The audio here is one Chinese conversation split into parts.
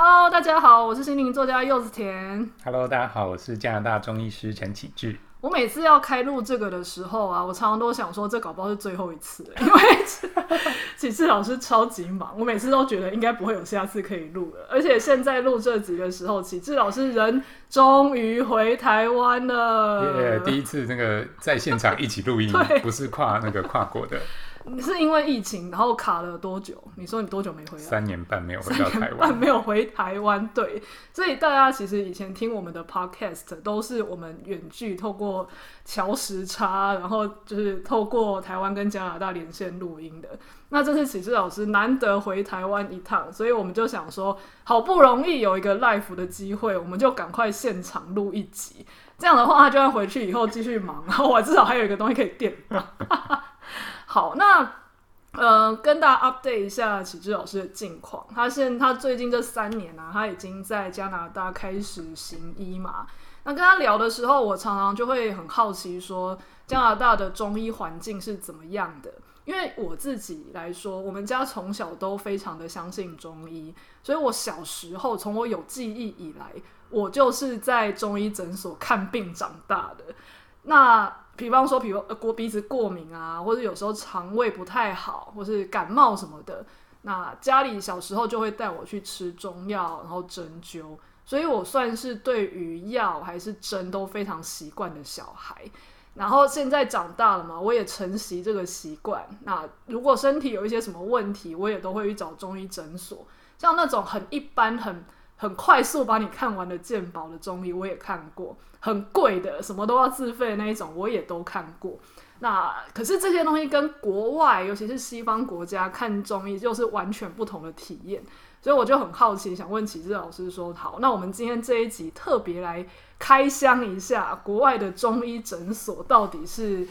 Hello，大家好，我是心灵作家柚子田。Hello，大家好，我是加拿大中医师陈启志。我每次要开录这个的时候啊，我常常都想说，这搞不好是最后一次，因为启志老师超级忙，我每次都觉得应该不会有下次可以录了。而且现在录这集的时候，启志老师人终于回台湾了。耶、yeah，第一次那个在现场一起录音，不是跨那个跨国的。你是因为疫情，然后卡了多久？你说你多久没回来？三年半没有回到台湾，半没有回台湾。对，所以大家其实以前听我们的 podcast 都是我们远距透过桥时差，然后就是透过台湾跟加拿大连线录音的。那这次启智老师难得回台湾一趟，所以我们就想说，好不容易有一个 live 的机会，我们就赶快现场录一集。这样的话，他就算回去以后继续忙，然后我至少还有一个东西可以垫。好，那呃，跟大家 update 一下启志老师的近况。他现他最近这三年呢、啊，他已经在加拿大开始行医嘛。那跟他聊的时候，我常常就会很好奇，说加拿大的中医环境是怎么样的？因为我自己来说，我们家从小都非常的相信中医，所以我小时候从我有记忆以来，我就是在中医诊所看病长大的。那比方说，比如呃过鼻子过敏啊，或者有时候肠胃不太好，或是感冒什么的，那家里小时候就会带我去吃中药，然后针灸，所以我算是对于药还是针都非常习惯的小孩。然后现在长大了嘛，我也承袭这个习惯。那如果身体有一些什么问题，我也都会去找中医诊所。像那种很一般、很很快速把你看完的鉴宝的中医，我也看过。很贵的，什么都要自费那一种，我也都看过。那可是这些东西跟国外，尤其是西方国家看中医，就是完全不同的体验。所以我就很好奇，想问启志老师说：好，那我们今天这一集特别来开箱一下国外的中医诊所到底是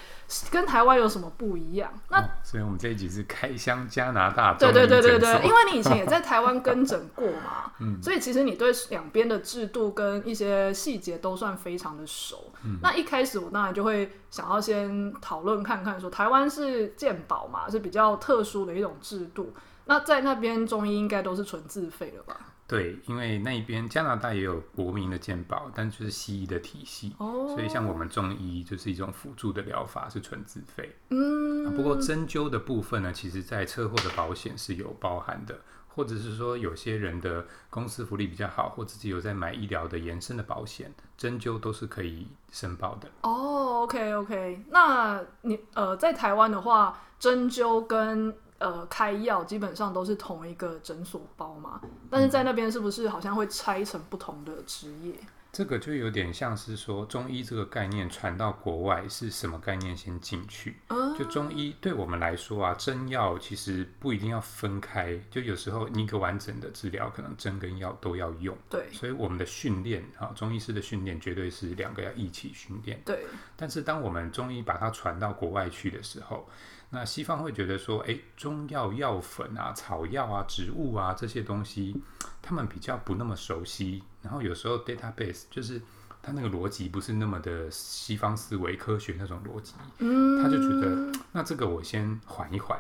跟台湾有什么不一样？那、哦、所以我们这一集是开箱加拿大。对对对对对，因为你以前也在台湾跟诊过嘛，嗯，所以其实你对两边的制度跟一些细节都算非常的熟。嗯，那一开始我当然就会想要先讨论看看，说台湾是健保嘛，是比较特殊的一种制度。那在那边中医应该都是纯自费了吧？对，因为那边加拿大也有国民的健保，但就是西医的体系，哦，所以像我们中医就是一种辅助的疗法，是纯自费。嗯，不过针灸的部分呢，其实在车祸的保险是有包含的，或者是说有些人的公司福利比较好，或自己有在买医疗的延伸的保险，针灸都是可以申报的。哦，OK OK，那你呃在台湾的话，针灸跟呃，开药基本上都是同一个诊所包嘛，但是在那边是不是好像会拆成不同的职业？这个就有点像是说中医这个概念传到国外是什么概念先进去？就中医对我们来说啊，针药其实不一定要分开，就有时候你一个完整的治疗可能针跟药都要用。对，所以我们的训练啊，中医师的训练绝对是两个要一起训练。对，但是当我们中医把它传到国外去的时候，那西方会觉得说，诶，中药药粉啊、草药啊、植物啊这些东西，他们比较不那么熟悉。然后有时候 database 就是他那个逻辑不是那么的西方思维科学那种逻辑，嗯，他就觉得那这个我先缓一缓。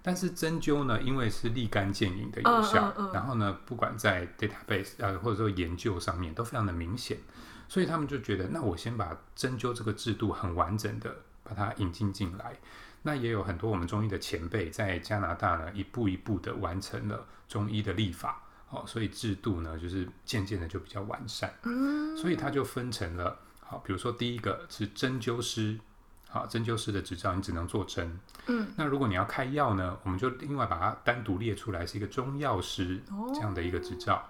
但是针灸呢，因为是立竿见影的有效，嗯嗯嗯，然后呢，不管在 database 呃或者说研究上面都非常的明显，所以他们就觉得，那我先把针灸这个制度很完整的把它引进进来。那也有很多我们中医的前辈在加拿大呢，一步一步的完成了中医的立法，哦，所以制度呢就是渐渐的就比较完善，嗯，所以它就分成了，好，比如说第一个是针灸师，好，针灸师的执照你只能做针，嗯，那如果你要开药呢，我们就另外把它单独列出来，是一个中药师这样的一个执照。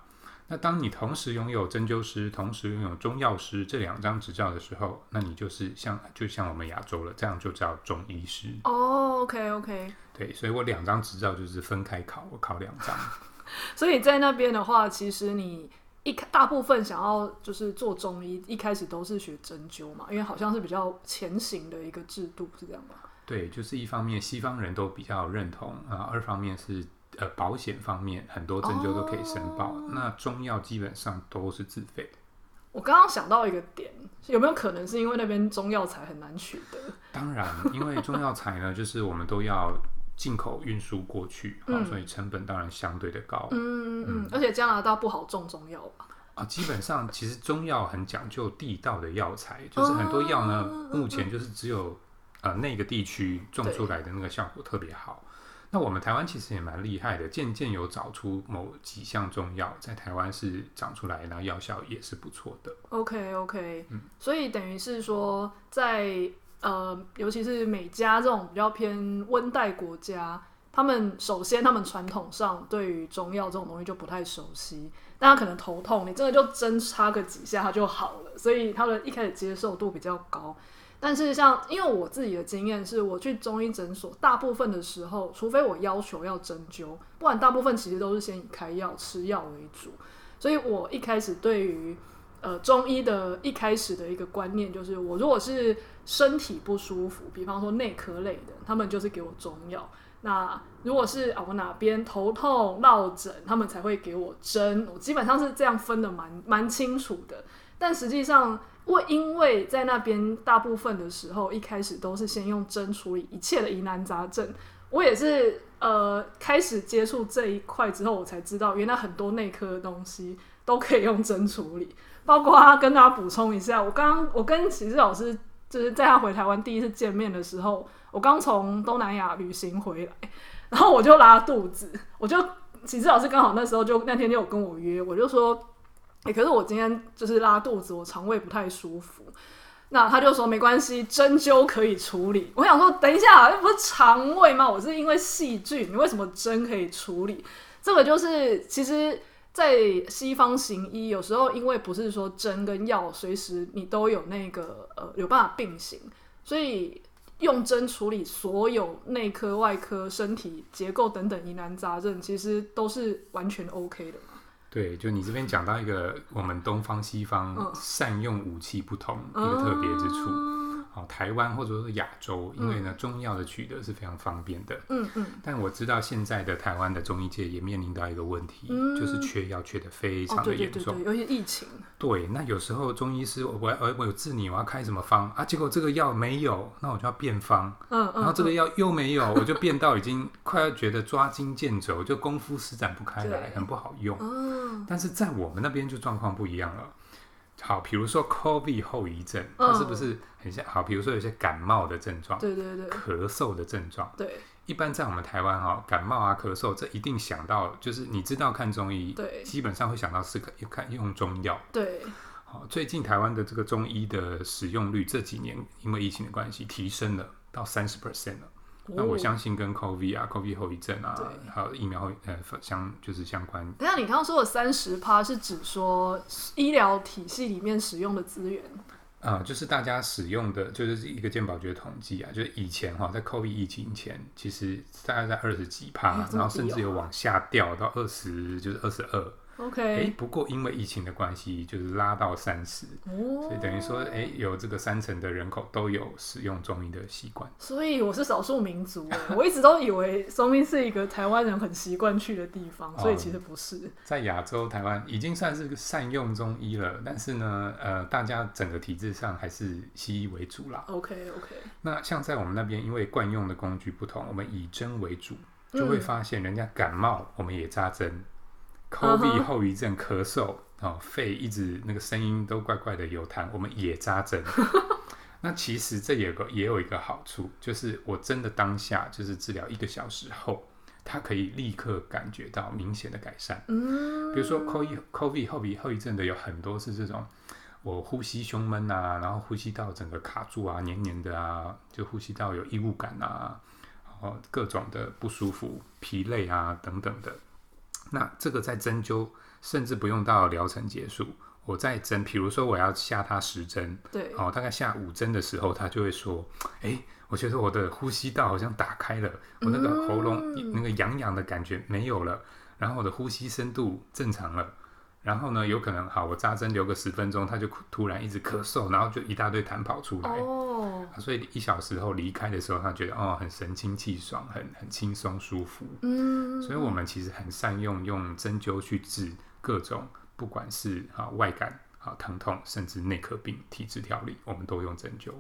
那当你同时拥有针灸师，同时拥有中药师这两张执照的时候，那你就是像就像我们亚洲了，这样就叫中医师。哦，OK OK。对，所以我两张执照就是分开考，我考两张。所以在那边的话，其实你一大部分想要就是做中医，一开始都是学针灸嘛，因为好像是比较前行的一个制度，是这样吗？对，就是一方面西方人都比较认同啊，二方面是。呃，保险方面很多针灸都可以申报，哦，那中药基本上都是自费的。我刚刚想到一个点，有没有可能是因为那边中药材很难取得？当然，因为中药材呢，就是我们都要进口运输过去，嗯哦，所以成本当然相对的高。嗯嗯而且加拿大不好种中药吧？啊，基本上其实中药很讲究地道的药材，就是很多药呢，哦目前就是只有呃那个地区种出来的那个效果特别好。那我们台湾其实也蛮厉害的，渐渐有找出某几项中药在台湾是长出来，然后药效也是不错的。OK OK，、嗯、所以等于是说在，呃，尤其是美加这种比较偏温带国家，他们首先他们传统上对于中药这种东西就不太熟悉，大家可能头痛，你真的就针插个几下它就好了，所以他的一开始接受度比较高。但是像，因为我自己的经验是，我去中医诊所，大部分的时候，除非我要求要针灸，不然大部分其实都是先以开药、吃药为主。所以我一开始对于呃中医的一开始的一个观念就是，我如果是身体不舒服，比方说内科类的，他们就是给我中药。那如果是啊我哪边头痛、落枕，他们才会给我针。我基本上是这样分的蛮蛮清楚的。但实际上，我因为在那边大部分的时候，一开始都是先用针处理一切的疑难杂症。我也是呃开始接触这一块之后，我才知道原来很多内科的东西都可以用针处理。包括跟大家补充一下，我刚刚我跟启志老师就是在他回台湾第一次见面的时候，我刚从东南亚旅行回来，然后我就拉肚子，我就启志老师刚好那时候就那天就有跟我约，我就说。欸、可是我今天就是拉肚子，我肠胃不太舒服。那他就说没关系，针灸可以处理。我想说，等一下，那不是肠胃吗？我是因为细菌，你为什么针可以处理？这个就是其实，在西方行医，有时候因为不是说针跟药随时你都有那个呃有办法并行，所以用针处理所有内科、外科、身体结构等等疑难杂症，其实都是完全 OK 的。对，就你这边讲到一个我们东方西方善用武器不同、嗯、一个特别之处。好，台湾或者说亚洲，因为呢、嗯、中药的取得是非常方便的。嗯嗯。但我知道现在的台湾的中医界也面临到一个问题，嗯、就是缺药缺的非常的严重。哦、对对对对，尤其疫情。对，那有时候中医师我我我有治你，我要开什么方啊？结果这个药没有，那我就要变方。嗯嗯。然后这个药又没有，我就变到已经快要觉得抓襟见肘，就功夫施展不开来，很不好用。嗯。但是在我们那边就状况不一样了。好，比如说 COVID 后遗症，它是不是很像？好，比如说有些感冒的症状，对对对，咳嗽的症状，对。一般在我们台湾哈，感冒啊、咳嗽，这一定想到就是你知道看中医，对，基本上会想到是看看用中药，对。好，最近台湾的这个中医的使用率这几年因为疫情的关系提升了到三十 percent 了。那我相信跟 COVID 啊、COVID 后遗症啊，还有疫苗后呃相就是相关。等下，你刚刚说的三十趴是指说医疗体系里面使用的资源？啊、呃，就是大家使用的，就是一个健保局的统计啊，就是以前哈，在 COVID 疫情前，其实大概在二十几趴，然后甚至有往下掉到二十，就是二十二。OK，哎，不过因为疫情的关系，就是拉到三十，哦，所以等于说，哎，有这个三成的人口都有使用中医的习惯。所以我是少数民族，我一直都以为中医是一个台湾人很习惯去的地方，所以其实不是。哦、在亚洲，台湾已经算是个善用中医了，但是呢，呃，大家整个体制上还是西医为主啦。OK OK。那像在我们那边，因为惯用的工具不同，我们以针为主，就会发现人家感冒，我们也扎针。COVID 后遗症、咳嗽哦，肺一直那个声音都怪怪的有痰，我们也扎针。那其实这也有个也有一个好处，就是我真的当下就是治疗一个小时后，它可以立刻感觉到明显的改善。嗯，比如说 COVID COVID 后遗后遗症的有很多是这种，我呼吸胸闷啊，然后呼吸道整个卡住啊，黏黏的啊，就呼吸道有异物感啊，然后各种的不舒服、疲累啊等等的。那这个在针灸，甚至不用到疗程结束，我在针，比如说我要下他十针，对，哦，大概下五针的时候，他就会说，哎，我觉得我的呼吸道好像打开了，我那个喉咙、嗯、那个痒痒的感觉没有了，然后我的呼吸深度正常了。然后呢，有可能好，我扎针留个十分钟，他就突然一直咳嗽，然后就一大堆痰跑出来。哦，所以一小时后离开的时候，他觉得哦，很神清气爽，很很轻松舒服。嗯，所以我们其实很善用用针灸去治各种，不管是啊外感啊疼痛，甚至内科病、体质调理，我们都用针灸。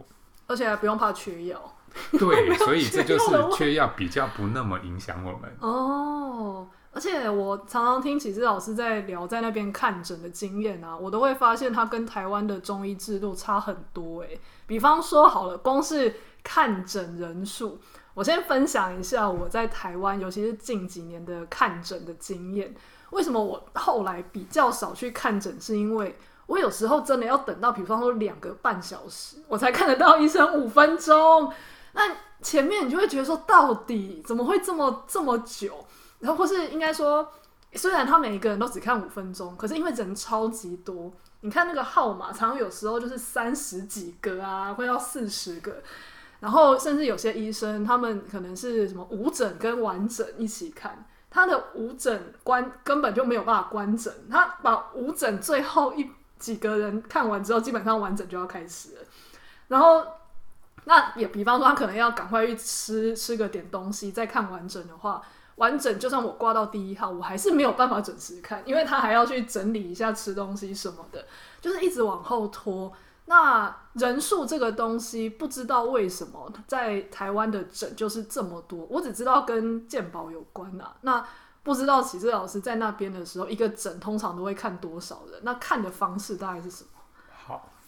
而且还不用怕缺药。对，所以这 就是缺药比较不那么影响我们。哦，而且我常常听启志老师在聊在那边看诊的经验啊，我都会发现他跟台湾的中医制度差很多。哎，比方说好了，光是看诊人数，我先分享一下我在台湾，尤其是近几年的看诊的经验。为什么我后来比较少去看诊？是因为我有时候真的要等到，比方说两个半小时，我才看得到医生五分钟。那前面你就会觉得说，到底怎么会这么这么久？然后或是应该说，虽然他每一个人都只看五分钟，可是因为人超级多，你看那个号码，常常有时候就是三十几个啊，会要四十个，然后甚至有些医生他们可能是什么无诊跟完诊一起看。他的无诊关根本就没有办法关诊，他把无诊最后一几个人看完之后，基本上完诊就要开始了。然后，那也比方说，他可能要赶快去吃吃个点东西，再看完整的话，完整就算我挂到第一号，我还是没有办法准时看，因为他还要去整理一下吃东西什么的，就是一直往后拖。那人数这个东西，不知道为什么在台湾的诊就是这么多。我只知道跟健保有关啊。那不知道启智老师在那边的时候，一个诊通常都会看多少人？那看的方式大概是什么？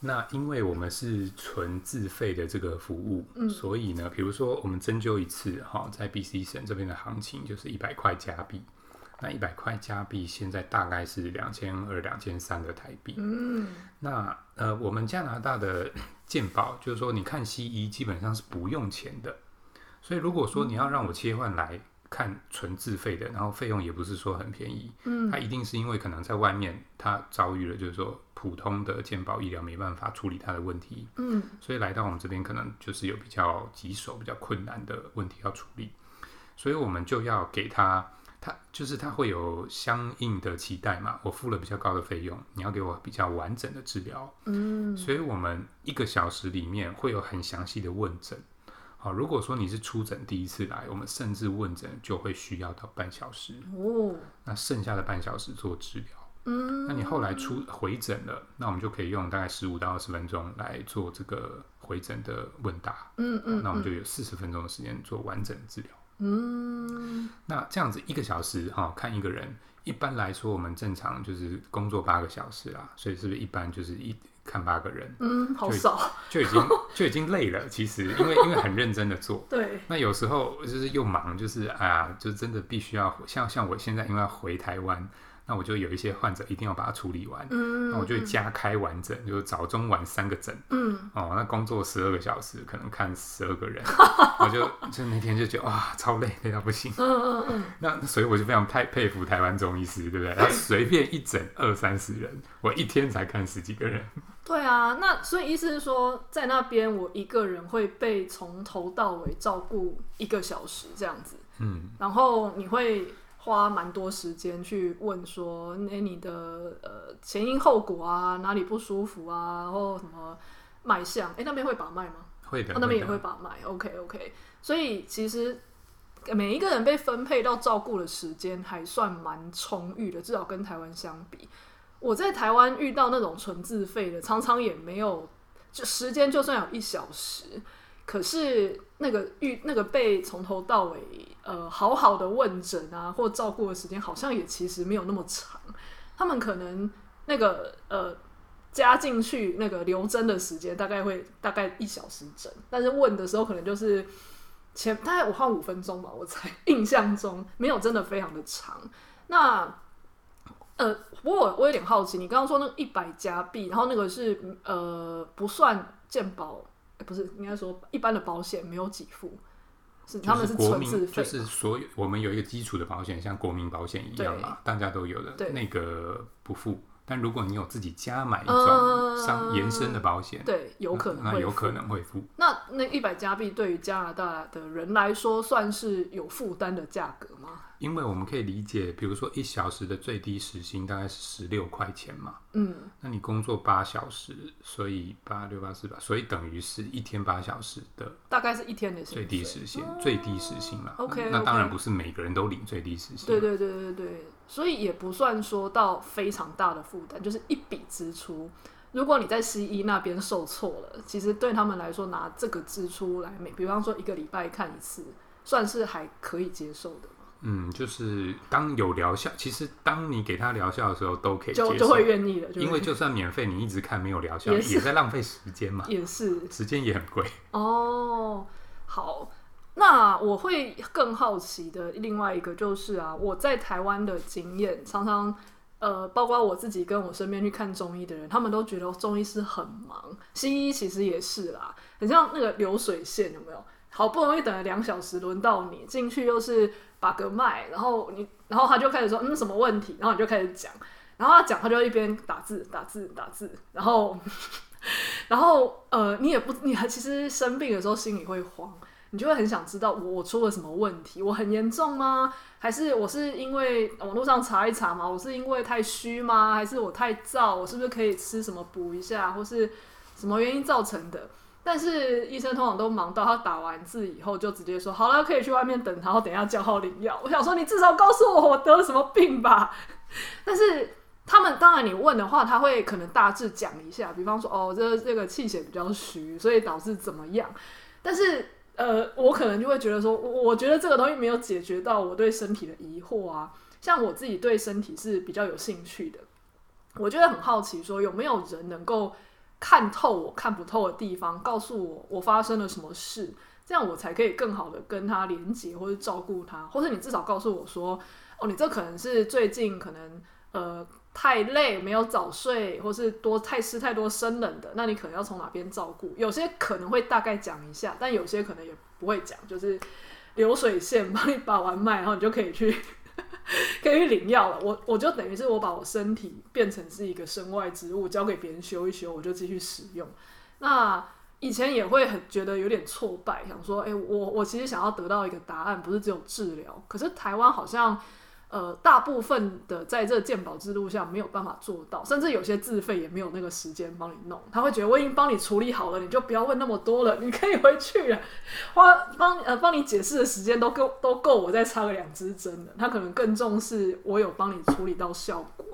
好，那因为我们是纯自费的这个服务，嗯，所以呢，比如说我们针灸一次，哈，在 BC 省这边的行情就是一百块加币。那一百块加币现在大概是两千二、两千三的台币。嗯，那呃，我们加拿大的健保就是说，你看西医基本上是不用钱的。所以如果说你要让我切换来看纯自费的，然后费用也不是说很便宜。嗯，他一定是因为可能在外面他遭遇了，就是说普通的健保医疗没办法处理他的问题。嗯，所以来到我们这边可能就是有比较棘手、比较困难的问题要处理，所以我们就要给他。他就是他会有相应的期待嘛，我付了比较高的费用，你要给我比较完整的治疗，嗯，所以我们一个小时里面会有很详细的问诊，好，如果说你是出诊第一次来，我们甚至问诊就会需要到半小时，哦，那剩下的半小时做治疗，嗯，那你后来出回诊了，那我们就可以用大概十五到二十分钟来做这个回诊的问答，嗯嗯，那我们就有四十分钟的时间做完整治疗。嗯，那这样子一个小时哈、哦、看一个人，一般来说我们正常就是工作八个小时啦，所以是不是一般就是一看八个人？嗯，好少，就已经就已经累了。其实因为因为很认真的做，对。那有时候就是又忙，就是哎呀，就真的必须要像像我现在因为要回台湾。那我就有一些患者一定要把它处理完，嗯、那我就会加开完整，嗯、就是早中晚三个诊，嗯，哦，那工作十二个小时，可能看十二个人，我就就那天就觉得哇，超累，累到不行，嗯嗯嗯，那所以我就非常太佩服台湾中医师，对不对？他随便一诊二三十人，我一天才看十几个人。对啊，那所以意思是说，在那边我一个人会被从头到尾照顾一个小时这样子，嗯，然后你会。花蛮多时间去问说，哎，你的呃前因后果啊，哪里不舒服啊，然后什么脉象？哎，那边会把脉吗？会的，哦、那边也会把脉。OK OK，所以其实每一个人被分配到照顾的时间还算蛮充裕的，至少跟台湾相比。我在台湾遇到那种纯自费的，常常也没有，就时间就算有一小时。可是那个遇那个被从头到尾呃好好的问诊啊或照顾的时间好像也其实没有那么长，他们可能那个呃加进去那个留针的时间大概会大概一小时整，但是问的时候可能就是前大概我花五分钟吧，我才印象中没有真的非常的长。那呃不过我我有点好奇，你刚刚说那一百加币，然后那个是呃不算健保。不是，应该说一般的保险没有给付，是他们是纯自费，就是所有我们有一个基础的保险，像国民保险一样嘛，大家都有的，对那个不付。但如果你有自己加买一种上延伸的保险，对，有可能那有可能会付。那那一百加币对于加拿大的人来说，算是有负担的价格吗？因为我们可以理解，比如说一小时的最低时薪大概是十六块钱嘛，嗯，那你工作八小时，所以八六八四八，所以等于是一天八小时的，大概是一天的最低时薪，最低时薪嘛。OK，那当然不是每个人都领最低时薪。对对对对对，所以也不算说到非常大的负担，就是一笔支出。如果你在西医那边受挫了，其实对他们来说，拿这个支出来，每比方说一个礼拜看一次，算是还可以接受的。嗯，就是当有疗效，其实当你给他疗效的时候，都可以接受，就就会愿意的。因为就算免费，你一直看没有疗效，也，也在浪费时间嘛。也是，时间也很贵。哦，好，那我会更好奇的另外一个就是啊，我在台湾的经验，常常呃，包括我自己跟我身边去看中医的人，他们都觉得中医师很忙，西医其实也是啦，很像那个流水线，有没有？好不容易等了两小时，轮到你进去又是把个脉，然后你，然后他就开始说，嗯，什么问题？然后你就开始讲，然后他讲，他就一边打字打字打字，然后，然后呃，你也不，你还其实生病的时候心里会慌，你就会很想知道我我出了什么问题？我很严重吗？还是我是因为网络上查一查嘛？我是因为太虚吗？还是我太燥？我是不是可以吃什么补一下？或是什么原因造成的？但是医生通常都忙到他打完字以后就直接说好了，可以去外面等，然后等一下叫号领药。我想说，你至少告诉我我得了什么病吧。但是他们当然你问的话，他会可能大致讲一下，比方说哦，这这个气血比较虚，所以导致怎么样。但是呃，我可能就会觉得说，我觉得这个东西没有解决到我对身体的疑惑啊。像我自己对身体是比较有兴趣的，我觉得很好奇，说有没有人能够。看透我看不透的地方，告诉我我发生了什么事，这样我才可以更好的跟他连接，或者照顾他，或者你至少告诉我说，哦，你这可能是最近可能呃太累没有早睡，或是多太吃太多生冷的，那你可能要从哪边照顾？有些可能会大概讲一下，但有些可能也不会讲，就是流水线帮你把完脉，然后你就可以去。可以领药了，我我就等于是我把我身体变成是一个身外之物，交给别人修一修，我就继续使用。那以前也会很觉得有点挫败，想说，哎、我我其实想要得到一个答案，不是只有治疗。可是台湾好像。呃，大部分的在这鉴保制度下没有办法做到，甚至有些自费也没有那个时间帮你弄。他会觉得我已经帮你处理好了，你就不要问那么多了，你可以回去了。花帮呃帮你解释的时间都够 都够我再插个两支针的。他可能更重视我有帮你处理到效果。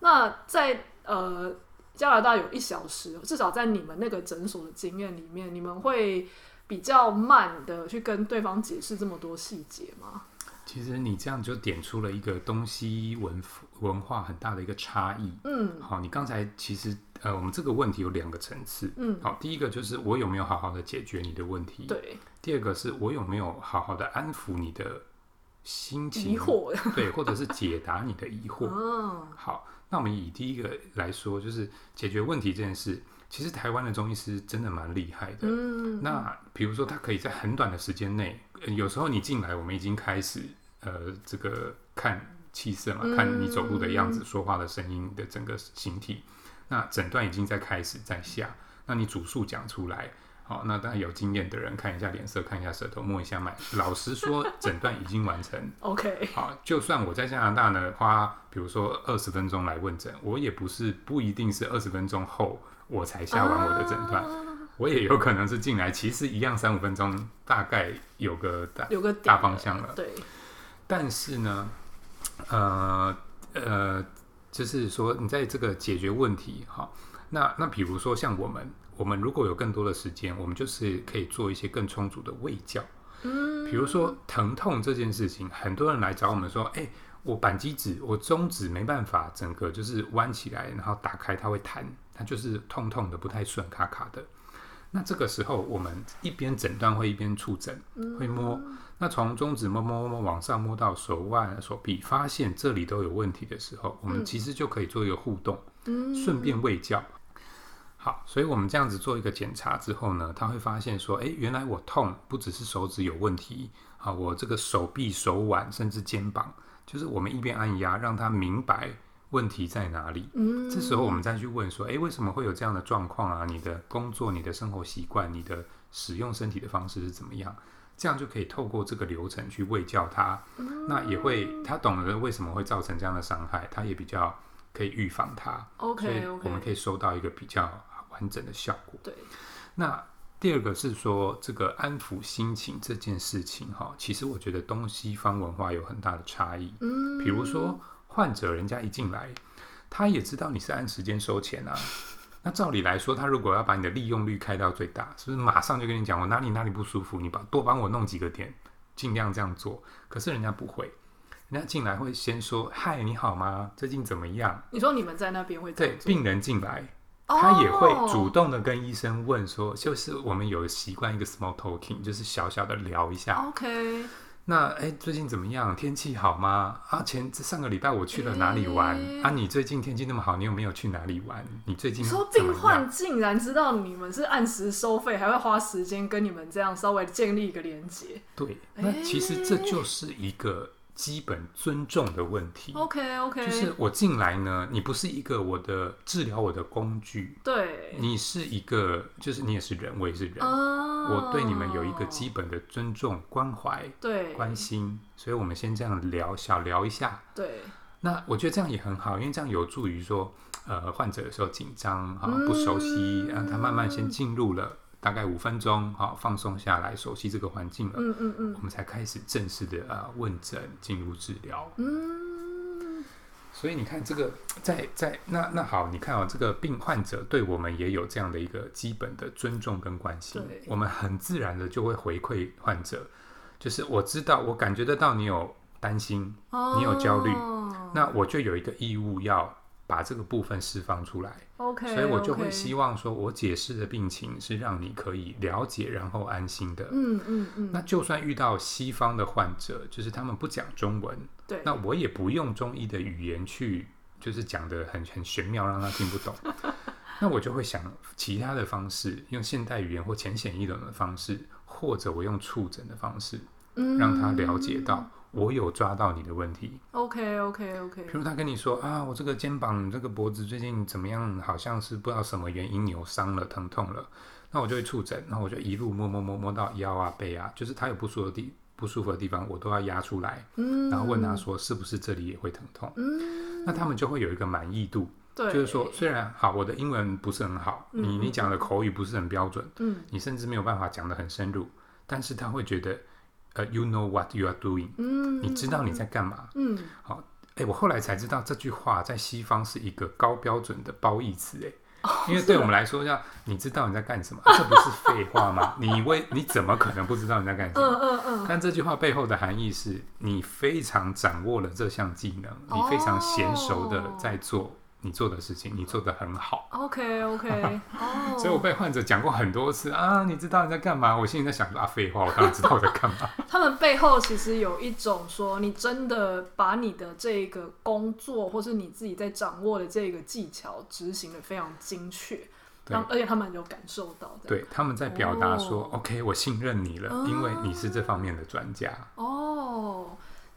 那在呃加拿大有一小时，至少在你们那个诊所的经验里面，你们会比较慢的去跟对方解释这么多细节吗？其实你这样就点出了一个东西文文化很大的一个差异。嗯，好，你刚才其实呃，我们这个问题有两个层次。嗯，好，第一个就是我有没有好好的解决你的问题？对。第二个是我有没有好好的安抚你的心情？疑惑。对，或者是解答你的疑惑。哦。好，那我们以第一个来说，就是解决问题这件事，其实台湾的中医师真的蛮厉害的。嗯。那比如说，他可以在很短的时间内，有时候你进来，我们已经开始。呃，这个看气色嘛，看你走路的样子、嗯、说话的声音的整个形体，那诊断已经在开始在下。那你主诉讲出来，好，那当然有经验的人看一下脸色，看一下舌头，摸一下脉。老实说，诊断已经完成。OK，好，就算我在加拿大呢，花比如说二十分钟来问诊，我也不是不一定是二十分钟后我才下完我的诊断。啊我也有可能是进来，其实一样三五分钟，大概有个大有个大方向了。对。但是呢，呃呃，就是说，你在这个解决问题，哈，那那比如说像我们，我们如果有更多的时间，我们就是可以做一些更充足的卫教。嗯，比如说疼痛这件事情，很多人来找我们说，哎，我扳机指，我中指没办法整个就是弯起来，然后打开它会弹，它就是痛痛的，不太顺，卡卡的。那这个时候，我们一边诊断会一边触诊，会摸。那从中指摸摸摸往上摸到手腕、手臂，发现这里都有问题的时候，我们其实就可以做一个互动，顺便喂教。好，所以我们这样子做一个检查之后呢，他会发现说，诶，原来我痛不只是手指有问题，啊，我这个手臂、手腕甚至肩膀，就是我们一边按压，让他明白。问题在哪里？嗯，这时候我们再去问说，诶，为什么会有这样的状况啊？你的工作、你的生活习惯、你的使用身体的方式是怎么样？这样就可以透过这个流程去喂教他。嗯，那也会他懂得为什么会造成这样的伤害，他也比较可以预防它。OK，所以我们可以收到一个比较完整的效果。对。那第二个是说，这个安抚心情这件事情，哈，其实我觉得东西方文化有很大的差异。嗯，比如说。患者人家一进来，他也知道你是按时间收钱啊，那照理来说，他如果要把你的利用率开到最大，是不是马上就跟你讲我哪里哪里不舒服，你把多帮我弄几个点，尽量这样做。可是人家不会，人家进来会先说：“嗨，你好吗？最近怎么样？”你说你们在那边会对病人进来，他也会主动的跟医生问说：“就是我们有习惯一个 small talking，就是小小的聊一下。” OK。那哎，最近怎么样？天气好吗？啊，前上个礼拜我去了哪里玩？欸、啊，你最近天气那么好，你有没有去哪里玩？你最近说病患竟然知道你们是按时收费，还会花时间跟你们这样稍微建立一个连接？对，那其实这就是一个。基本尊重的问题。OK OK，就是我进来呢，你不是一个我的治疗我的工具。对，你是一个，就是你也是人，我也是人。Oh, 我对你们有一个基本的尊重、关怀、对关心，所以我们先这样聊，小聊一下。对，那我觉得这样也很好，因为这样有助于说，呃，患者有时候紧张啊，不熟悉，让、嗯、他慢慢先进入了。大概五分钟，好，放松下来，熟悉这个环境了。嗯嗯嗯，我们才开始正式的啊问诊，进入治疗。嗯，所以你看这个，在在那那好，你看啊、哦，这个病患者对我们也有这样的一个基本的尊重跟关心。我们很自然的就会回馈患者，就是我知道，我感觉得到你有担心，哦、你有焦虑，那我就有一个义务要。把这个部分释放出来，OK，所以我就会希望说，我解释的病情是让你可以了解，然后安心的。嗯嗯嗯。那就算遇到西方的患者，就是他们不讲中文，对，那我也不用中医的语言去，就是讲的很很玄妙，让他听不懂。那我就会想其他的方式，用现代语言或浅显易懂的方式，或者我用触诊的方式，让他了解到。我有抓到你的问题，OK OK OK。比如他跟你说啊，我这个肩膀、这个脖子最近怎么样？好像是不知道什么原因扭伤了、疼痛了。那我就会触诊，然后我就一路摸摸摸摸到腰啊、背啊，就是他有不舒服的地不舒服的地方，我都要压出来，嗯，然后问他说是不是这里也会疼痛？嗯，那他们就会有一个满意度，对，就是说虽然好，我的英文不是很好，嗯、你你讲的口语不是很标准，嗯，你甚至没有办法讲得很深入，但是他会觉得。呃、uh，you know what you are doing，嗯，你知道你在干嘛，嗯，好，哎，我后来才知道这句话在西方是一个高标准的褒义词，哎、哦，因为对我们来说，叫你知道你在干什么，啊、这不是废话吗？你为你怎么可能不知道你在干什么？嗯嗯嗯。但这句话背后的含义是你非常掌握了这项技能，哦、你非常娴熟的在做。你做的事情，你做的很好。OK OK，哦，所以我被患者讲过很多次啊，你知道你在干嘛？我心里在想说啊，废话，我当然知道我在干嘛。他们背后其实有一种说，你真的把你的这个工作，或是你自己在掌握的这个技巧执行的非常精确，对，而且他们有感受到，对，他们在表达说，哦，OK，我信任你了，嗯，因为你是这方面的专家。哦。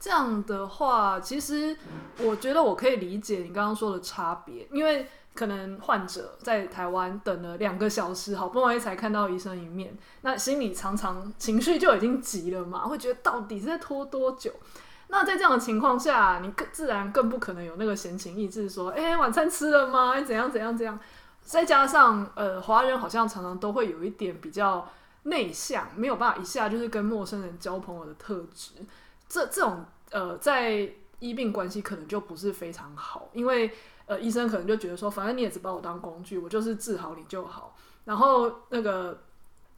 这样的话，其实我觉得我可以理解你刚刚说的差别，因为可能患者在台湾等了两个小时，好不容易才看到医生一面，那心里常常情绪就已经急了嘛，会觉得到底是在拖多久？那在这样的情况下，你更自然更不可能有那个闲情逸致说，哎，晚餐吃了吗？怎样怎样怎样？再加上呃，华人好像常常都会有一点比较内向，没有办法一下就是跟陌生人交朋友的特质。这这种呃，在医病关系可能就不是非常好，因为呃，医生可能就觉得说，反正你也只把我当工具，我就是治好你就好。然后那个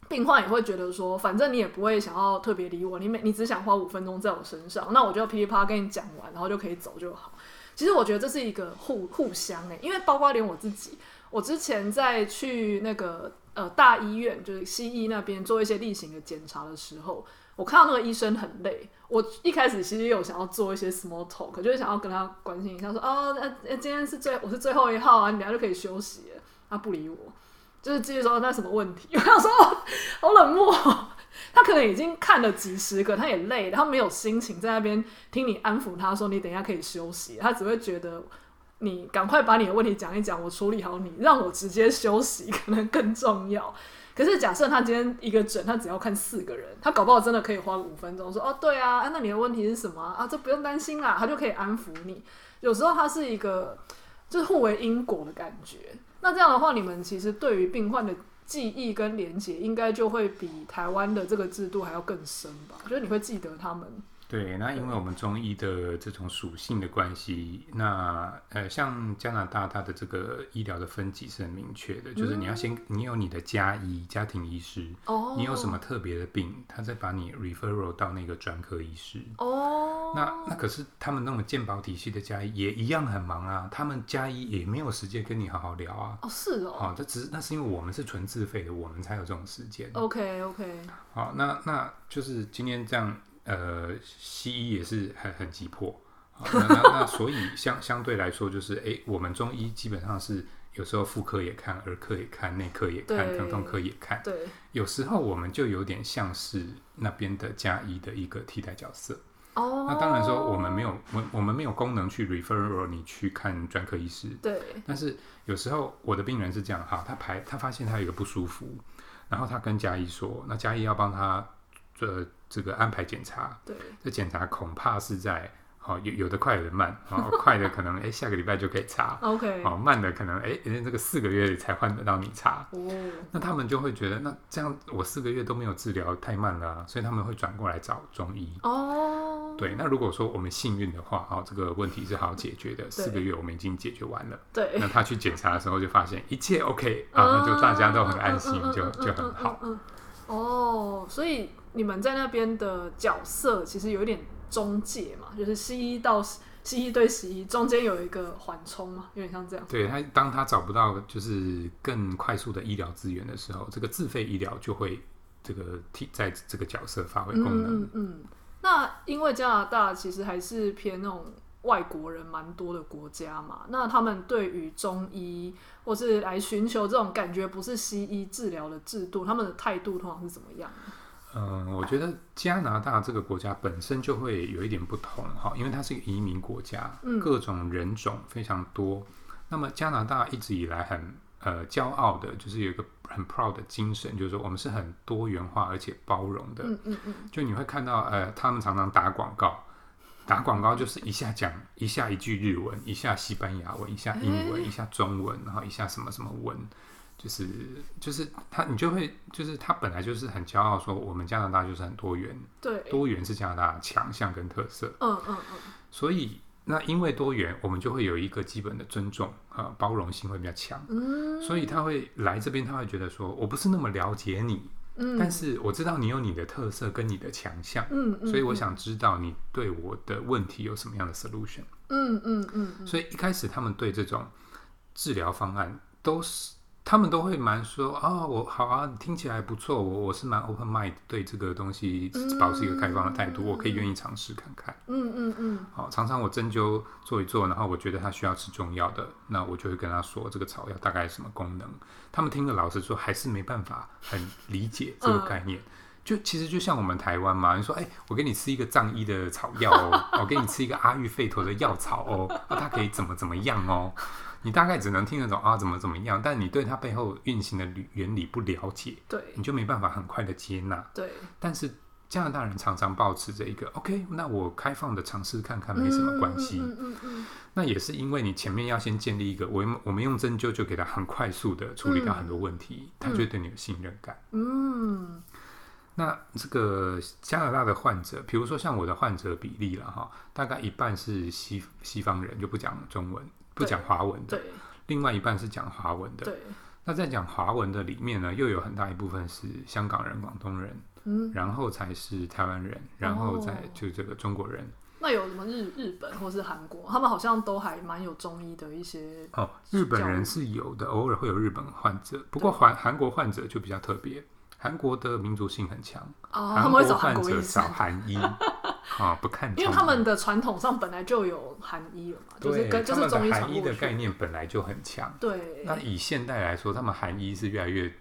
病患也会觉得说，反正你也不会想要特别理我，你每你只想花五分钟在我身上，那我就噼里啪啦跟你讲完，然后就可以走就好。其实我觉得这是一个互互相诶、因为包括连我自己，我之前在去那个呃大医院，就是西医那边做一些例行的检查的时候。我看到那个医生很累，我一开始其实有想要做一些 small talk，就是想要跟他关心一下，说哦，那、今天是最我是最后一号啊，你等下就可以休息。他不理我，就是继续说那什么问题？我想说好冷漠，他可能已经看了几十个，他也累，他没有心情在那边听你安抚他说你等一下可以休息，他只会觉得你赶快把你的问题讲一讲，我处理好你，让我直接休息可能更重要。可是假设他今天一个诊，他只要看四个人，他搞不好真的可以花五分钟说哦，对啊，那你的问题是什么啊？这不用担心啦，他就可以安抚你。有时候他是一个就是互为因果的感觉。那这样的话，你们其实对于病患的记忆跟连结，应该就会比台湾的这个制度还要更深吧？就是你会记得他们对，那因为我们中医的这种属性的关系，那呃，像加拿大，它的这个医疗的分级是很明确的，就是你要先，你有你的家医、家庭医师，哦，你有什么特别的病，他再把你 referral 到那个专科医师，哦，那那可是他们那种健保体系的家医也一样很忙啊，他们家医也没有时间跟你好好聊啊，哦，是哦，好，这只是那是因为我们是纯自费的，我们才有这种时间，OK OK，好，那那就是今天这样。呃，西医也是很很急迫，那那那 所以相相对来说，就是哎，我们中医基本上是有时候妇科也看，儿科也看，内科也看，疼痛科也看。对，有时候我们就有点像是那边的加医的一个替代角色。哦，那当然说我们没有我我们没有功能去 refer 你去看专科医师。对，但是有时候我的病人是这样哈，他排他发现他有一个不舒服，然后他跟加医说，那加医要帮他这。这个安排检查，对，这检查恐怕是在好、哦、有有的快有的慢，哦，快的可能哎下个礼拜就可以查，OK，哦，慢的可能哎这个四个月才换得到你查，哦，那他们就会觉得那这样我四个月都没有治疗太慢了，啊，所以他们会转过来找中医哦，对，那如果说我们幸运的话，哦，这个问题是好解决的，四个月我们已经解决完了，对，那他去检查的时候就发现一切 OK 啊，那就大家都很安心，就就很好，哦，所以。你们在那边的角色其实有一点中介嘛，就是西医到西医对西医中间有一个缓冲嘛，有点像这样。对，他，当他找不到就是更快速的医疗资源的时候，这个自费医疗就会这个替在这个角色发挥功能。嗯嗯。那因为加拿大其实还是偏那种外国人蛮多的国家嘛，那他们对于中医或是来寻求这种感觉不是西医治疗的制度，他们的态度通常是怎么样？嗯，我觉得加拿大这个国家本身就会有一点不同哈，因为它是一个移民国家，各种人种非常多。嗯、那么加拿大一直以来很呃骄傲的，就是有一个很 proud 的精神，就是说我们是很多元化而且包容的。嗯嗯嗯。就你会看到呃，他们常常打广告，打广告就是一下讲一下一句日文，一下西班牙文，一下英文，欸、一下中文，然后一下什么什么文。就是就是他，你就会就是他本来就是很骄傲说，我们加拿大就是很多元，对，多元是加拿大的强项跟特色。嗯嗯嗯。所以那因为多元，我们就会有一个基本的尊重啊，包容性会比较强。嗯。所以他会来这边，他会觉得说我不是那么了解你，嗯，但是我知道你有你的特色跟你的强项，嗯嗯，所以我想知道你对我的问题有什么样的 solution。嗯嗯嗯。所以一开始他们对这种治疗方案都是。他们都会蛮说啊、哦，我好啊，听起来不错，我我是蛮 open mind，对这个东西保持一个开放的态度，嗯、我可以愿意尝试看看。嗯嗯嗯。好，常常我针灸做一做，然后我觉得他需要吃中药的，那我就会跟他说这个草药大概什么功能。他们听了老实说，还是没办法很理解这个概念。嗯、就其实就像我们台湾嘛，你说哎，我给你吃一个藏医的草药哦，我给你吃一个阿育吠陀的药草哦，那它可以怎么怎么样哦。你大概只能听得懂啊，怎么怎么样，但你对它背后运行的原理不了解，对，你就没办法很快的接纳。对，但是加拿大人常常保持着一个 OK，那我开放的尝试看看，没什么关系。嗯嗯嗯。那也是因为你前面要先建立一个，我我们用针灸就给他很快速的处理掉很多问题，他就对你有信任感。嗯。那这个加拿大的患者，比如说像我的患者比例了哈，大概一半是西西方人，就不讲中文。不讲华文的，另外一半是讲华文的。那在讲华文的里面呢，又有很大一部分是香港人、广东人，嗯，然后才是台湾人，然后再就这个中国人。那有什么日日本或是韩国？他们好像都还蛮有中医的一些。哦，日本人是有的，偶尔会有日本患者，不过韩韩国患者就比较特别。韩国的民族性很强，哦，韩国患者，找韩医啊，不看，因为他们的传统上本来就有韩医了嘛，就是跟就是中医韩医的概念本来就很强。对，那以现代来说，他们韩医是越来越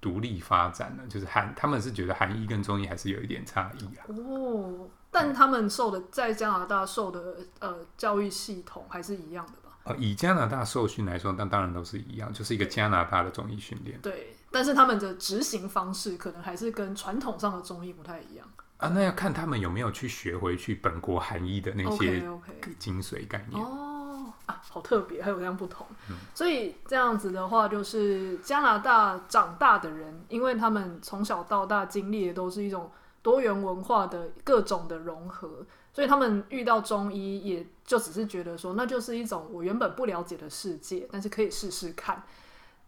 独立发展了，就是韩他们是觉得韩医跟中医还是有一点差异啊。哦，但他们受的在加拿大受的呃教育系统还是一样的吧？哦，以加拿大受训来说，那当然都是一样，就是一个加拿大的中医训练。对。但是他们的执行方式可能还是跟传统上的中医不太一样啊。那要看他们有没有去学回去本国含义的那些精髓概念.哦啊，好特别，还有这样不同。嗯、所以这样子的话，就是加拿大长大的人，因为他们从小到大经历的都是一种多元文化的各种的融合，所以他们遇到中医，也就只是觉得说，那就是一种我原本不了解的世界，但是可以试试看。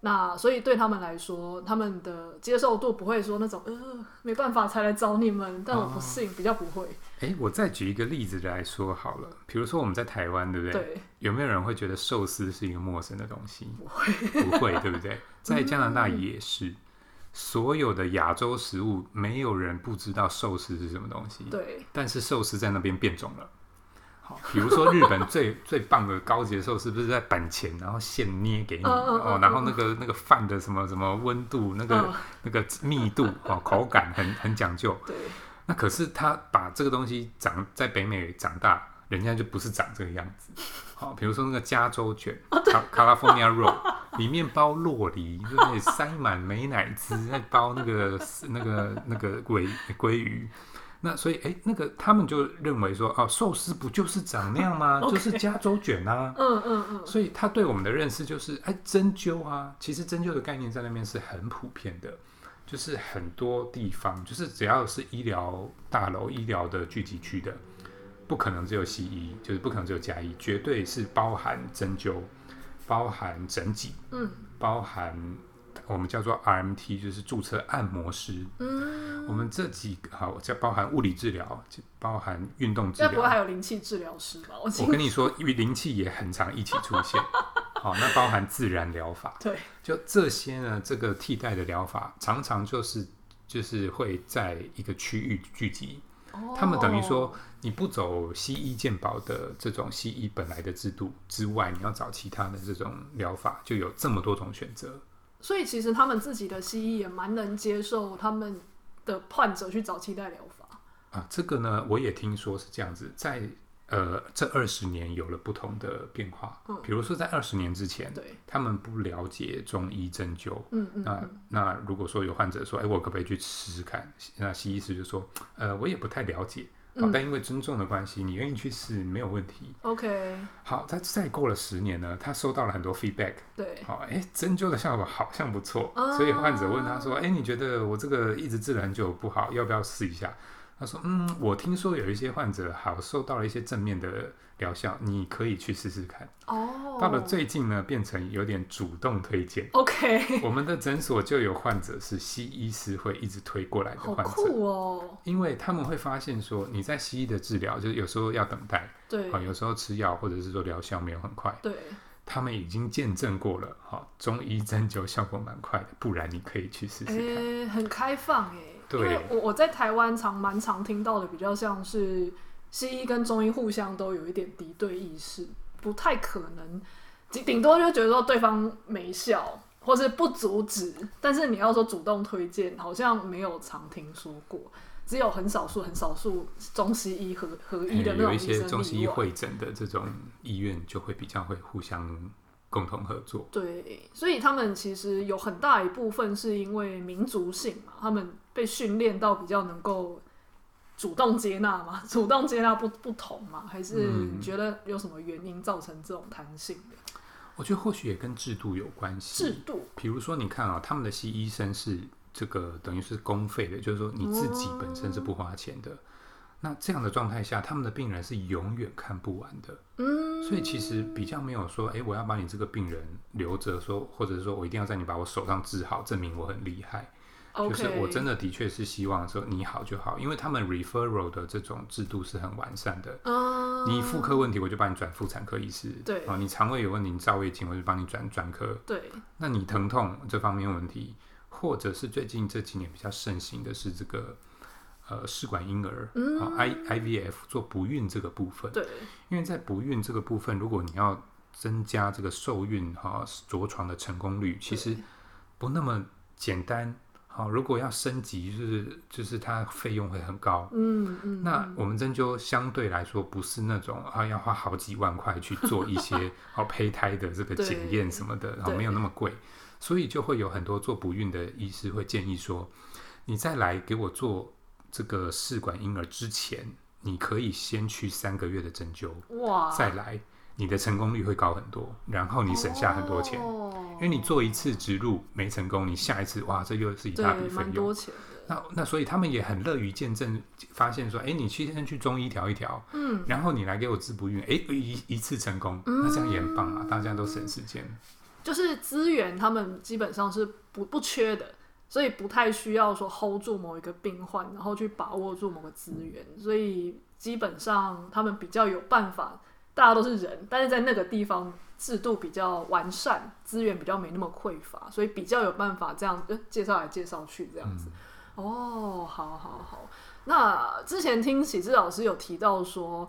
那所以对他们来说，他们的接受度不会说那种呃没办法才来找你们，但我不信，哦、比较不会。哎，我再举一个例子来说好了，比如说我们在台湾，对不对？对。有没有人会觉得寿司是一个陌生的东西？不会，不会，对不对？在加拿大也是，嗯、所有的亚洲食物，没有人不知道寿司是什么东西。对。但是寿司在那边变种了。好，比如说日本最最棒的高级寿是，不是在板前，然后现捏给你哦，然后那个那个饭的什么什么温度，那个那个密度哦，口感很很讲究。对。那可是他把这个东西长在北美长大，人家就不是长这个样子。好，比如说那个加州卷，卡 California Roll，里面包洛梨，就是塞满美乃滋，再包那个那个那个鲑鲑鱼。那所以，哎、欸，那个他们就认为说，哦，寿司不就是长那样吗. 就是加州卷啊。嗯嗯嗯。所以他对我们的认识就是，哎、欸，针灸啊，其实针灸的概念在那边是很普遍的，就是很多地方，就是只要是医疗大楼、医疗的聚集区的，不可能只有西医，就是不可能只有家医，绝对是包含针灸，包含整脊，嗯，包含。我们叫做 RMT，就是注册按摩师。嗯，我们这几个好，叫包含物理治疗，包含运动治疗。不会还有灵气治疗师吧？我，我跟你说，因为灵气也很常一起出现。好，那包含自然疗法。对，就这些呢，这个替代的疗法常常就是就是会在一个区域聚集。哦，他们等于说，你不走西医健保的这种西医本来的制度之外，你要找其他的这种疗法，就有这么多种选择。所以其实他们自己的西医也蛮能接受他们的患者去找替代疗法啊。这个呢，我也听说是这样子，在呃这二十年有了不同的变化。嗯，比如说在二十年之前，对，他们不了解中医针灸。嗯嗯。那那如果说有患者说，哎，我可不可以去试试看？那西医师就说，呃，我也不太了解。好，但因为尊重的关系，你愿意去试没有问题。OK。好，他再过了十年呢，他收到了很多 feedback。对。好，哎，针灸的效果好像不错，所以患者问他说：“哎，你觉得我这个一直治了很久不好，要不要试一下？”他说：“嗯，我听说有一些患者好受到了一些正面的。”疗效，你可以去试试看。哦、oh，到了最近呢，变成有点主动推荐。OK，我们的诊所就有患者是西医师会一直推过来的患者。酷哦！因为他们会发现说，你在西医的治疗，就是有时候要等待，对，有时候吃药或者是说疗效没有很快，对。他们已经见证过了，哈，中医针灸效果蛮快的，不然你可以去试试看。欸、很开放哎，对。因为我我在台湾常蛮常听到的，比较像是。西医跟中医互相都有一点敌对意识，不太可能，顶多就觉得说对方没效，或是不阻止。但是你要说主动推荐，好像没有常听说过，只有很少数、很少数中西医合合医的那种、欸、有一些中西医会诊的这种医院，就会比较会互相共同合作。对，所以他们其实有很大一部分是因为民族性嘛，他们被训练到比较能够。主动接纳吗？主动接纳不不同吗？还是你觉得有什么原因造成这种弹性的？嗯，我觉得或许也跟制度有关系。制度，比如说你看啊，他们的西医生是这个等于是公费的，就是说你自己本身是不花钱的。嗯。那这样的状态下，他们的病人是永远看不完的。嗯，所以其实比较没有说，哎，我要把你这个病人留着，说或者是说我一定要在你把我手上治好，证明我很厉害。就是我真的的确是希望说你好就好，因为他们 referral 的这种制度是很完善的。Uh, 你妇科问题，我就帮你转妇产科医师。对啊，你肠胃有问题，你照胃镜，我就帮你转专科。对，那你疼痛这方面问题，或者是最近这几年比较盛行的是这个呃试管婴儿，嗯、啊、I IVF 做不孕这个部分。对，因为在不孕这个部分，如果你要增加这个受孕哈、啊、着床的成功率，其实不那么简单。好，如果要升级，就是就是它费用会很高。嗯嗯。那我们针灸相对来说不是那种啊要花好几万块去做一些好 胚胎的这个检验什么的，然后没有那么贵，所以就会有很多做不孕的医师会建议说，你再来给我做这个试管婴儿之前，你可以先去三个月的针灸，哇，再来。你的成功率会高很多，然后你省下很多钱，哦、因为你做一次植入没成功，你下一次哇，这又是一大笔费用。那那所以他们也很乐于见证，发现说，哎，你去先去中医调一调，嗯，然后你来给我治不孕，哎，一一次成功，嗯、那这样也很棒啊，大家都省时间。就是资源，他们基本上是不不缺的，所以不太需要说 hold 住某一个病患，然后去把握住某个资源，所以基本上他们比较有办法。大家都是人，但是在那个地方制度比较完善，资源比较没那么匮乏，所以比较有办法这样介绍来介绍去这样子。嗯、哦，好好好。那之前听喜志老师有提到说，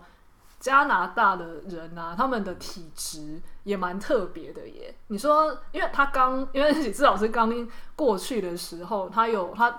加拿大的人啊，他们的体质也蛮特别的耶。你说，因为他刚，因为喜志老师刚过去的时候，他有他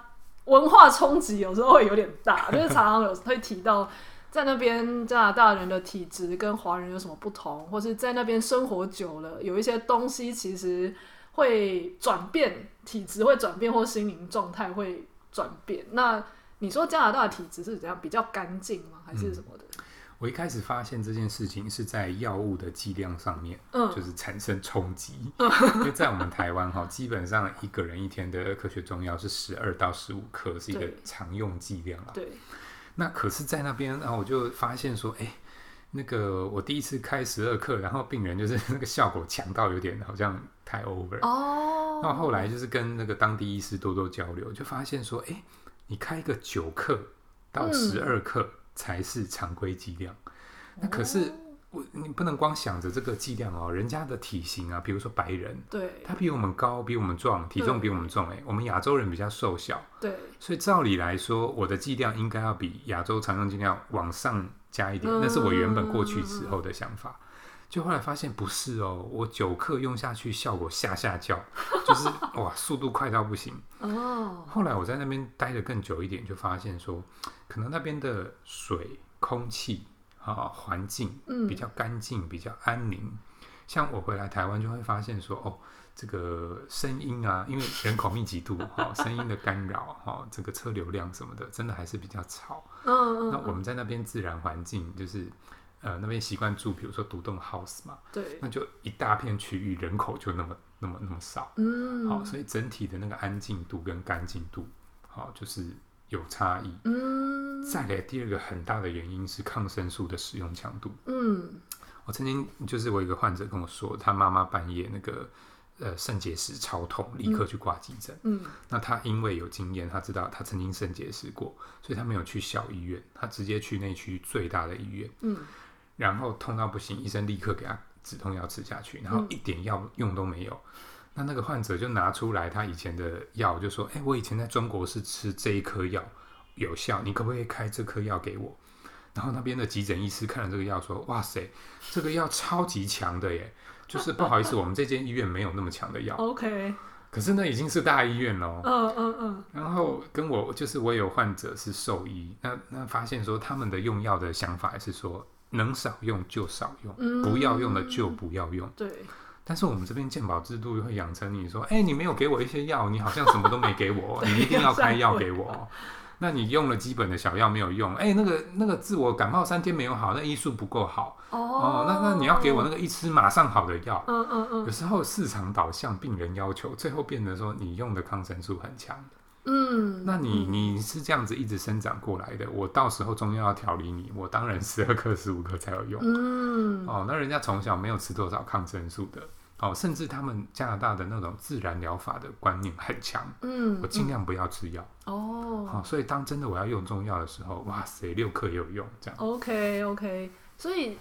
文化冲击，有时候会有点大，就是常常有会提到。在那边加拿大人的体质跟华人有什么不同，或是在那边生活久了，有一些东西其实会转变，体质会转变，或心灵状态会转变。那你说加拿大的体质是怎样？比较干净吗？还是什么的？嗯，我一开始发现这件事情是在药物的剂量上面，嗯，就是产生冲击。嗯，因为在我们台湾哈，基本上一个人一天的科学中药是十二到十五克，是一个常用剂量啊。对。那可是，在那边，然后我就发现说，哎，那个我第一次开十二克，然后病人就是 那个效果强到有点好像太 over 哦。那后来就是跟那个当地医师多多交流，就发现说，哎，你开个九克到十二克才是常规剂量。嗯、那可是。我你不能光想着这个剂量哦，人家的体型啊，比如说白人，对，他比我们高，比我们壮，体重比我们重，哎，我们亚洲人比较瘦小，对，所以照理来说，我的剂量应该要比亚洲常用剂量往上加一点，嗯、那是我原本过去时候的想法，就后来发现不是哦，我九克用下去效果下下叫，就是哇，速度快到不行。哦。后来我在那边待的更久一点，就发现说，可能那边的水、空气。啊，环境比较干净，比较安宁。嗯、像我回来台湾，就会发现说，哦，这个声音啊，因为人口密集度，哈、哦，声音的干扰，哈、哦，这个车流量什么的，真的还是比较吵。嗯嗯。那我们在那边自然环境，就是呃，那边习惯住，比如说独栋 house 嘛，对，那就一大片区域人口就那么那么那么少。嗯。好、哦，所以整体的那个安静度跟干净度，好、哦，就是。有差异。嗯，再来第二个很大的原因是抗生素的使用强度。嗯，我曾经就是我一个患者跟我说，他妈妈半夜那个呃肾结石超痛，立刻去挂急诊。嗯，那他因为有经验，他知道他曾经肾结石过，所以他没有去小医院，他直接去那区最大的医院。嗯，然后痛到不行，医生立刻给他止痛药吃下去，然后一点药用都没有。嗯那那个患者就拿出来他以前的药，就说：“哎、欸，我以前在中国是吃这一颗药有效，你可不可以开这颗药给我？”然后那边的急诊医师看了这个药，说：“哇塞，这个药超级强的耶！就是不好意思，我们这间医院没有那么强的药。” OK，可是那已经是大医院了。嗯嗯嗯。然后跟我就是我有患者是兽医，那那发现说他们的用药的想法是说能少用就少用，嗯、不要用的就不要用。对。但是我们这边鉴保制度会养成你说，哎、欸，你没有给我一些药，你好像什么都没给我，你一定要开药给我。那你用了基本的小药没有用，哎、欸，那个那个自我感冒三天没有好，那医术不够好。哦，哦，那那你要给我那个一吃马上好的药。嗯嗯嗯。有时候市场导向，病人要求，最后变得说你用的抗生素很强。嗯，那你你是这样子一直生长过来的，我到时候中药要调理你，我当然十二克、十五克才有用。嗯，哦，那人家从小没有吃多少抗生素的。哦，甚至他们加拿大的那种自然疗法的观念很强。嗯，我尽量不要吃药。哦，好，所以当真的我要用中药的时候，哇塞，六克也有用，这样。OK OK，所以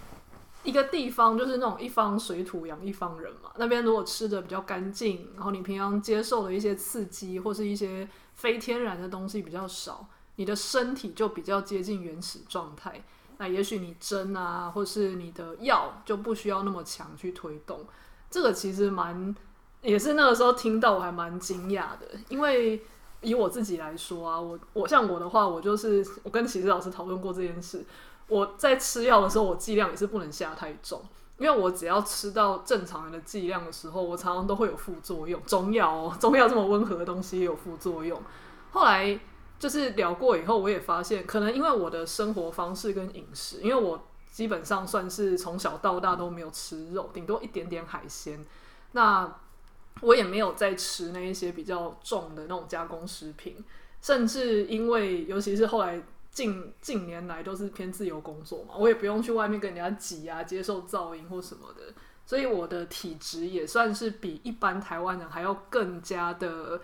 一个地方就是那种一方水土养一方人嘛。那边如果吃的比较干净，然后你平常接受的一些刺激或是一些非天然的东西比较少，你的身体就比较接近原始状态。那也许你针啊，或是你的药就不需要那么强去推动。这个其实蛮，也是那个时候听到我还蛮惊讶的，因为以我自己来说啊，我我像我的话，我就是我跟其实老师讨论过这件事，我在吃药的时候，我剂量也是不能下太重，因为我只要吃到正常人的剂量的时候，我常常都会有副作用。中药哦，中药这么温和的东西也有副作用。后来就是聊过以后，我也发现，可能因为我的生活方式跟饮食，因为我。基本上算是从小到大都没有吃肉，顶多一点点海鲜。那我也没有在吃那一些比较重的那种加工食品，甚至因为尤其是后来近近年来都是偏自由工作嘛，我也不用去外面跟人家挤啊，接受噪音或什么的，所以我的体质也算是比一般台湾人还要更加的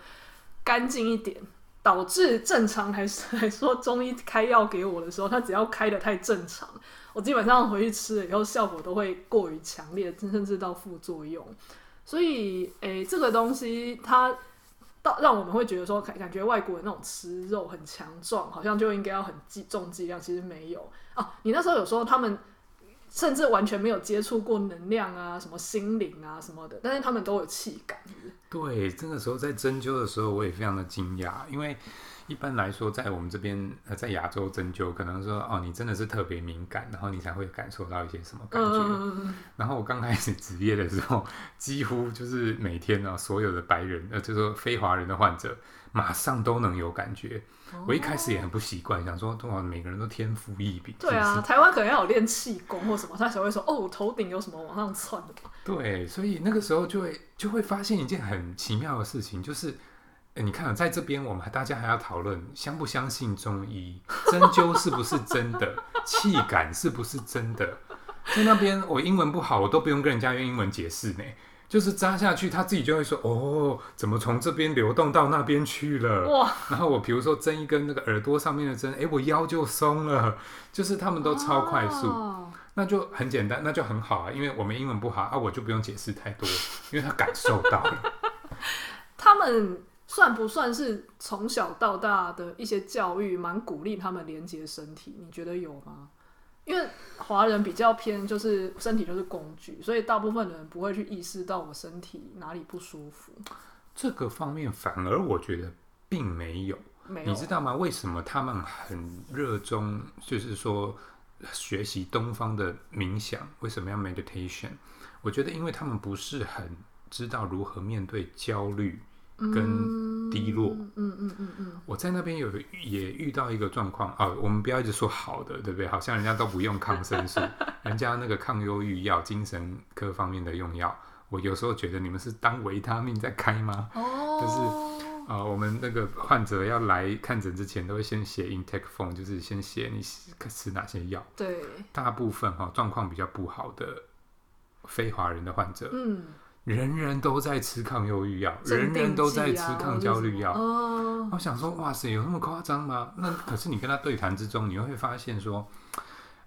干净一点。导致正常还是 来说，中医开药给我的时候，他只要开得太正常，我基本上回去吃了以后，效果都会过于强烈，甚至到副作用。所以，诶、这个东西它到让我们会觉得说，感觉外国人那种吃肉很强壮，好像就应该要很计重剂量，其实没有啊。你那时候有说他们。甚至完全没有接触过能量啊，什么心灵啊什么的，但是他们都有气感。对，这个时候在针灸的时候，我也非常的惊讶，因为一般来说，在我们这边呃，在亚洲针灸，可能说哦，你真的是特别敏感，然后你才会感受到一些什么感觉。嗯、然后我刚开始职业的时候，几乎就是每天呢、啊，所有的白人呃，就是说非华人的患者，马上都能有感觉。我一开始也很不习惯，想说，哇，每个人都天赋异禀。对啊，台湾可能要有练气功或什么，他才会说，哦，头顶有什么往上窜的。对，所以那个时候就会就会发现一件很奇妙的事情，就是，欸、你看，在这边我们大家还要讨论相不相信中医，针灸是不是真的，气感是不是真的。在那边我英文不好，我都不用跟人家用英文解释呢。就是扎下去，他自己就会说：“哦，怎么从这边流动到那边去了？”哇！然后我比如说针一根那个耳朵上面的针，哎，我腰就松了。就是他们都超快速，哦、那就很简单，那就很好啊。因为我们英文不好啊，我就不用解释太多，因为他感受到了。他们算不算是从小到大的一些教育，蛮鼓励他们连接身体？你觉得有吗？因为华人比较偏，就是身体就是工具，所以大部分人不会去意识到我身体哪里不舒服。这个方面反而我觉得并没有，没有。你知道吗？为什么他们很热衷，就是说学习东方的冥想？为什么要 meditation？我觉得，因为他们不是很知道如何面对焦虑。跟低落，嗯嗯嗯嗯，我在那边有也遇到一个状况啊，我们不要一直说好的，对不对？好像人家都不用抗生素，人家那个抗忧郁药、精神科方面的用药，我有时候觉得你们是当维他命在开吗？哦，就是啊，我们那个患者要来看诊之前，都会先写 intake form，就是先写你吃哪些药。对，大部分哈状况比较不好的非华人的患者，嗯。人人都在吃抗忧郁药，啊、人人都在吃抗焦虑药。哦、我想说，哇塞，有那么夸张吗？那可是你跟他对谈之中，你会发现说，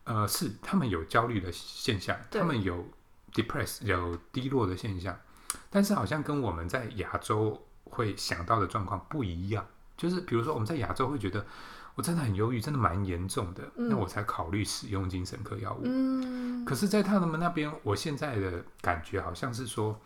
呃，是他们有焦虑的现象，他们有 depress 有低落的现象，但是好像跟我们在亚洲会想到的状况不一样。就是比如说，我们在亚洲会觉得。我真的很忧郁，真的蛮严重的，嗯、那我才考虑使用精神科药物。嗯、可是，在他们那边，我现在的感觉好像是说，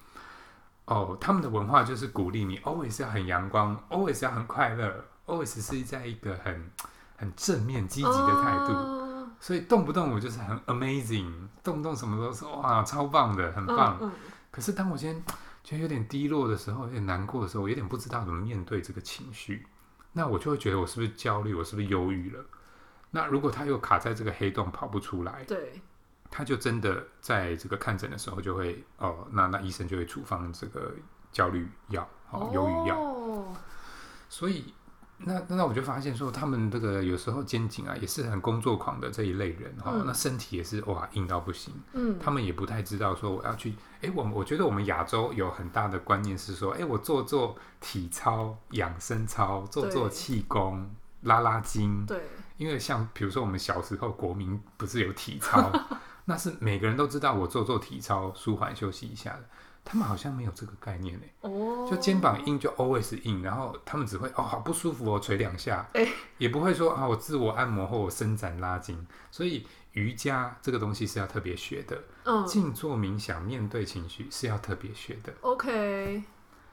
哦，他们的文化就是鼓励你 always 要很阳光，always 要很快乐，always 是在一个很很正面积极的态度，哦、所以动不动我就是很 amazing，动不动什么都说哇超棒的，很棒。嗯嗯、可是当我今天觉得有点低落的时候，有点难过的时候，我有点不知道怎么面对这个情绪。那我就会觉得我是不是焦虑，我是不是忧郁了？那如果他又卡在这个黑洞跑不出来，对，他就真的在这个看诊的时候就会哦，那那医生就会处方这个焦虑药，哦，忧郁药。哦，所以那那我就发现说，他们这个有时候肩颈啊也是很工作狂的这一类人哈，嗯，那身体也是哇硬到不行，嗯，他们也不太知道说我要去。哎，我我觉得我们亚洲有很大的观念是说，哎，我做做体操、养生操，做做气功、拉拉筋。对，因为像比如说我们小时候国民不是有体操，那是每个人都知道我做做体操，舒缓休息一下的。他们好像没有这个概念呢。哦，就肩膀硬就 always 硬，然后他们只会哦好不舒服哦捶两下，诶也不会说啊我自我按摩或我伸展拉筋，所以。瑜伽这个东西是要特别学的，嗯，静坐冥想面对情绪是要特别学的。OK，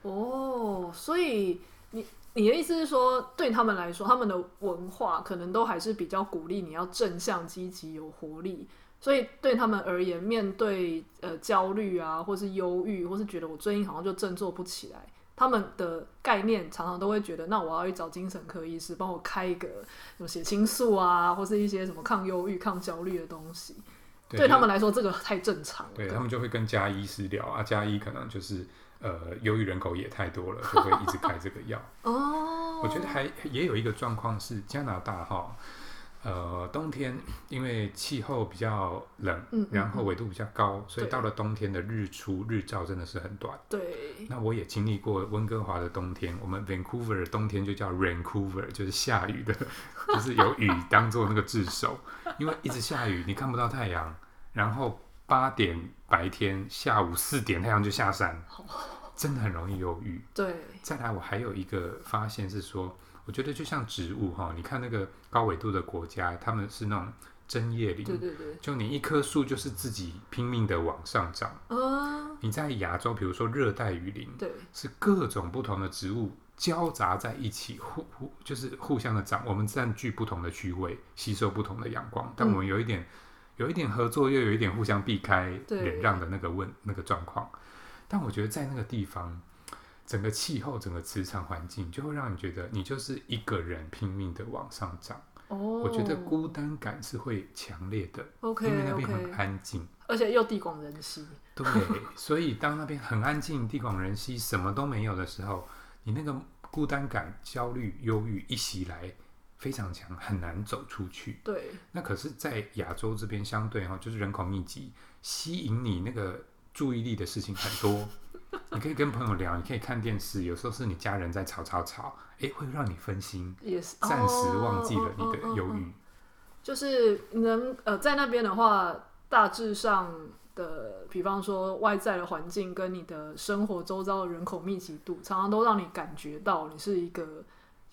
哦，所以你你的意思是说，对他们来说，他们的文化可能都还是比较鼓励你要正向、积极、有活力，所以对他们而言，面对呃焦虑啊，或是忧郁，或是觉得我最近好像就振作不起来。他们的概念常常都会觉得，那我要去找精神科医师帮我开一个什么血清素啊，或是一些什么抗忧郁、抗焦虑的东西。对，对他们来说，这个太正常了。对，他们就会跟加医师聊啊，加医可能就是呃，忧郁人口也太多了，就会一直开这个药。哦。我觉得还也有一个状况是加拿大哈。呃，冬天因为气候比较冷，嗯嗯嗯，然后纬度比较高，所以到了冬天的日出日照真的是很短。对。那我也经历过温哥华的冬天，我们 Vancouver 的冬天就叫 Raincouver，就是下雨的，就是有雨当做那个自首，因为一直下雨，你看不到太阳。然后八点白天，下午四点太阳就下山，真的很容易有雨。对。再来，我还有一个发现是说。我觉得就像植物哈，你看那个高纬度的国家，他们是那种针叶林，对对对，就你一棵树就是自己拼命的往上长。啊，你在亚洲，比如说热带雨林，对，是各种不同的植物交杂在一起，互互就是互相的长。我们占据不同的区位，吸收不同的阳光，但我们有一点、嗯、有一点合作，又有一点互相避开、忍让的那个问那个状况。但我觉得在那个地方。整个气候、整个磁场环境，就会让你觉得你就是一个人拼命的往上涨。哦，我觉得孤单感是会强烈的。OK，因为那边很安静，而且又地广人稀。对，所以当那边很安静、地广人稀、什么都没有的时候，你那个孤单感、焦虑、忧郁一袭来，非常强，很难走出去。对，那可是，在亚洲这边相对哈，就是人口密集，吸引你那个注意力的事情很多。你可以跟朋友聊，你可以看电视，有时候是你家人在吵吵吵，哎，会让你分心，也是暂时忘记了你的忧郁。哦哦哦哦、就是能呃，在那边的话，大致上的，比方说外在的环境跟你的生活周遭的人口密集度，常常都让你感觉到你是一个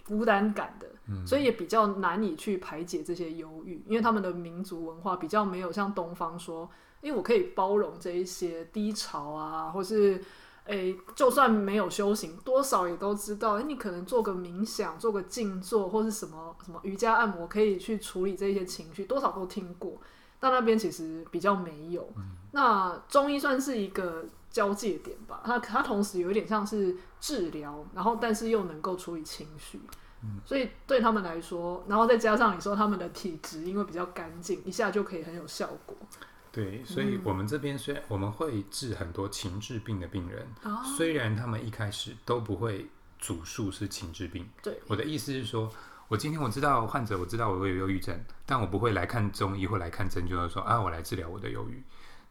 孤单感的，嗯、所以也比较难以去排解这些忧郁，因为他们的民族文化比较没有像东方说，因为我可以包容这一些低潮啊，或是。诶，就算没有修行，多少也都知道。诶，你可能做个冥想，做个静坐，或是什么什么瑜伽按摩，可以去处理这些情绪，多少都听过。但那边其实比较没有。嗯、那中医算是一个交界点吧，它它同时有一点像是治疗，然后但是又能够处理情绪。嗯、所以对他们来说，然后再加上你说他们的体质因为比较干净，一下就可以很有效果。对，所以我们这边虽然我们会治很多情志病的病人，嗯、虽然他们一开始都不会主诉是情志病。对，我的意思是说，我今天我知道患者，我知道我有忧郁症，但我不会来看中医或来看针灸的，说啊，我来治疗我的忧郁。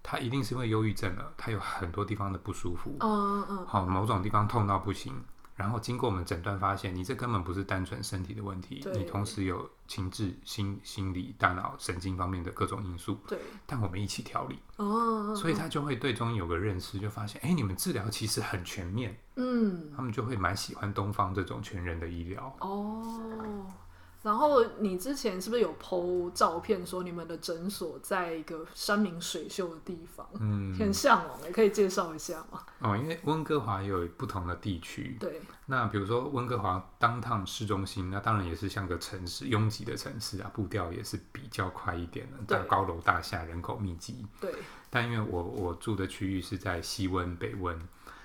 他一定是因为忧郁症了，他有很多地方的不舒服。嗯嗯，好，某种地方痛到不行。然后经过我们诊断发现，你这根本不是单纯身体的问题，你同时有情志、心、心理、大脑、神经方面的各种因素。对，但我们一起调理。哦，所以他就会对中医有个认识，就发现，哎，你们治疗其实很全面。嗯，他们就会蛮喜欢东方这种全人的医疗。哦。然后你之前是不是有 po 照片说你们的诊所在一个山明水秀的地方？嗯，很向往，也可以介绍一下吗？哦，因为温哥华有不同的地区。对。那比如说温哥华 downtown 市中心，那当然也是像个城市，拥挤的城市啊，步调也是比较快一点的，大高楼大厦，人口密集。对。但因为我我住的区域是在西温北温，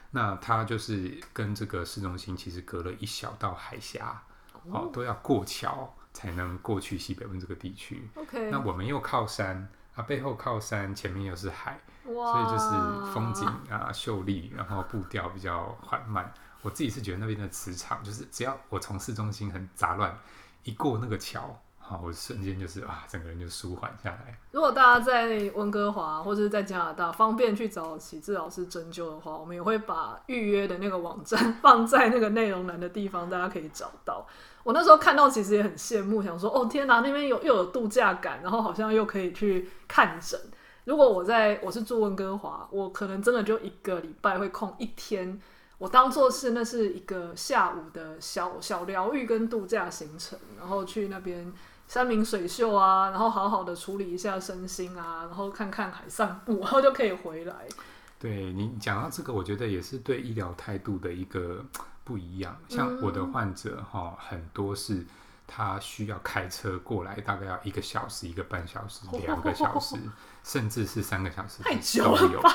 那它就是跟这个市中心其实隔了一小道海峡。哦，都要过桥才能过去西北温这个地区。OK，那我们又靠山啊，背后靠山，前面又是海，所以就是风景啊秀丽，然后步调比较缓慢。我自己是觉得那边的磁场，就是只要我从市中心很杂乱，一过那个桥。我瞬间就是啊，整个人就舒缓下来。如果大家在温哥华或者是在加拿大方便去找启智老师针灸的话，我们也会把预约的那个网站放在那个内容栏的地方，大家可以找到。我那时候看到其实也很羡慕，想说哦天哪，那边有又有度假感，然后好像又可以去看诊。如果我在我是住温哥华，我可能真的就一个礼拜会空一天，我当做是那是一个下午的小小疗愈跟度假行程，然后去那边。山明水秀啊，然后好好的处理一下身心啊，然后看看海散步，然后就可以回来。对，你讲到这个，我觉得也是对医疗态度的一个不一样。像我的患者哈，嗯、很多是他需要开车过来，大概要一个小时、一个半小时、两个小时，甚至是三个小时，太久了吧？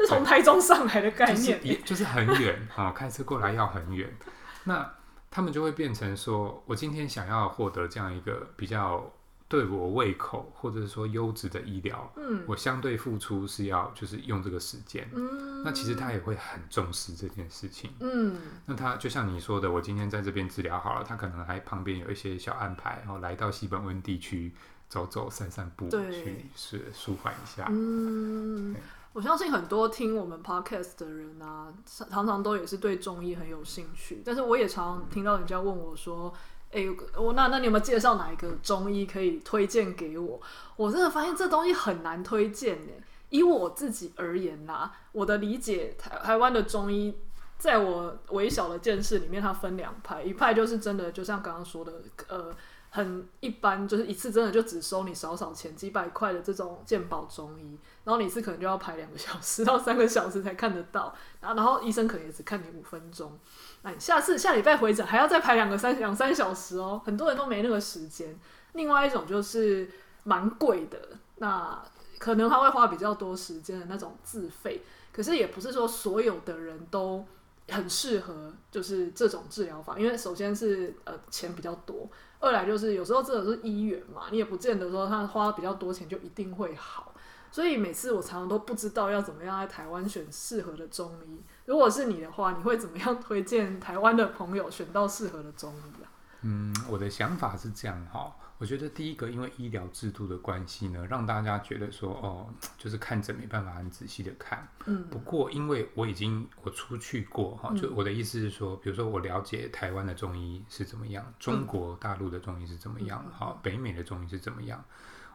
是从台中上来的概念，就是、就是很远哈，开车过来要很远。那他们就会变成说，我今天想要获得这样一个比较对我胃口，或者是说优质的医疗，嗯，我相对付出是要就是用这个时间，嗯，那其实他也会很重视这件事情，嗯，那他就像你说的，我今天在这边治疗好了，他可能还旁边有一些小安排，然后来到西本温地区走走散散步，对去是舒缓一下，嗯。我相信很多听我们 podcast 的人啊，常常都也是对中医很有兴趣。但是我也常常听到人家问我说：“哎、我那那你有没有介绍哪一个中医可以推荐给我？”我真的发现这东西很难推荐呢。以我自己而言啦，我的理解，台台湾的中医，在我微小的见识里面，它分两派，一派就是真的，就像刚刚说的，呃。很一般，就是一次真的就只收你少少钱，几百块的这种健保中医，然后你一次可能就要排两个小时到三个小时才看得到，然后然后医生可能也只看你五分钟，那你下次下礼拜回诊还要再排两个三两三小时哦，很多人都没那个时间。另外一种就是蛮贵的，那可能他会花比较多时间的那种自费，可是也不是说所有的人都很适合就是这种治疗法，因为首先是呃钱比较多。二来就是有时候真的是医院嘛，你也不见得说他花比较多钱就一定会好，所以每次我常常都不知道要怎么样在台湾选适合的中医。如果是你的话，你会怎么样推荐台湾的朋友选到适合的中医啊？嗯，我的想法是这样哈。我觉得第一个，因为医疗制度的关系呢，让大家觉得说，哦，就是看诊没办法很仔细的看。嗯。不过，因为我已经我出去过哈，就我的意思是说，比如说我了解台湾的中医是怎么样，中国大陆的中医是怎么样，哈，北美的中医是怎么样，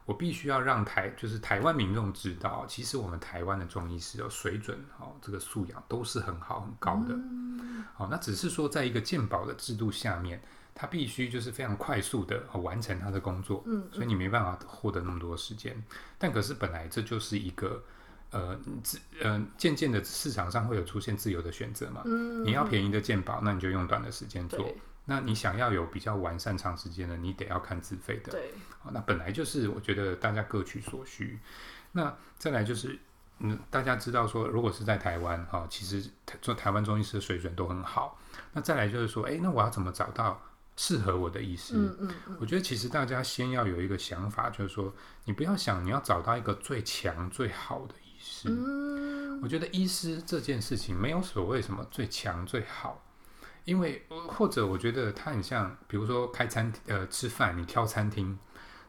我必须要让台就是台湾民众知道，其实我们台湾的中医是有水准，哈，这个素养都是很好很高的。好，那只是说在一个健保的制度下面。他必须就是非常快速的完成他的工作，嗯，所以你没办法获得那么多时间。但可是本来这就是一个呃自呃渐渐的市场上会有出现自由的选择嘛，嗯，你要便宜的鉴宝，那你就用短的时间做；那你想要有比较完善长时间的，你得要看自费的。对，那本来就是我觉得大家各取所需。那再来就是嗯，大家知道说，如果是在台湾哈，其实做台湾中医师的水准都很好。那再来就是说，哎，那我要怎么找到？适合我的医师，嗯嗯嗯，我觉得其实大家先要有一个想法，就是说，你不要想你要找到一个最强最好的医师。嗯，我觉得医师这件事情没有所谓什么最强最好，因为或者我觉得它很像，比如说开餐厅呃吃饭，你挑餐厅，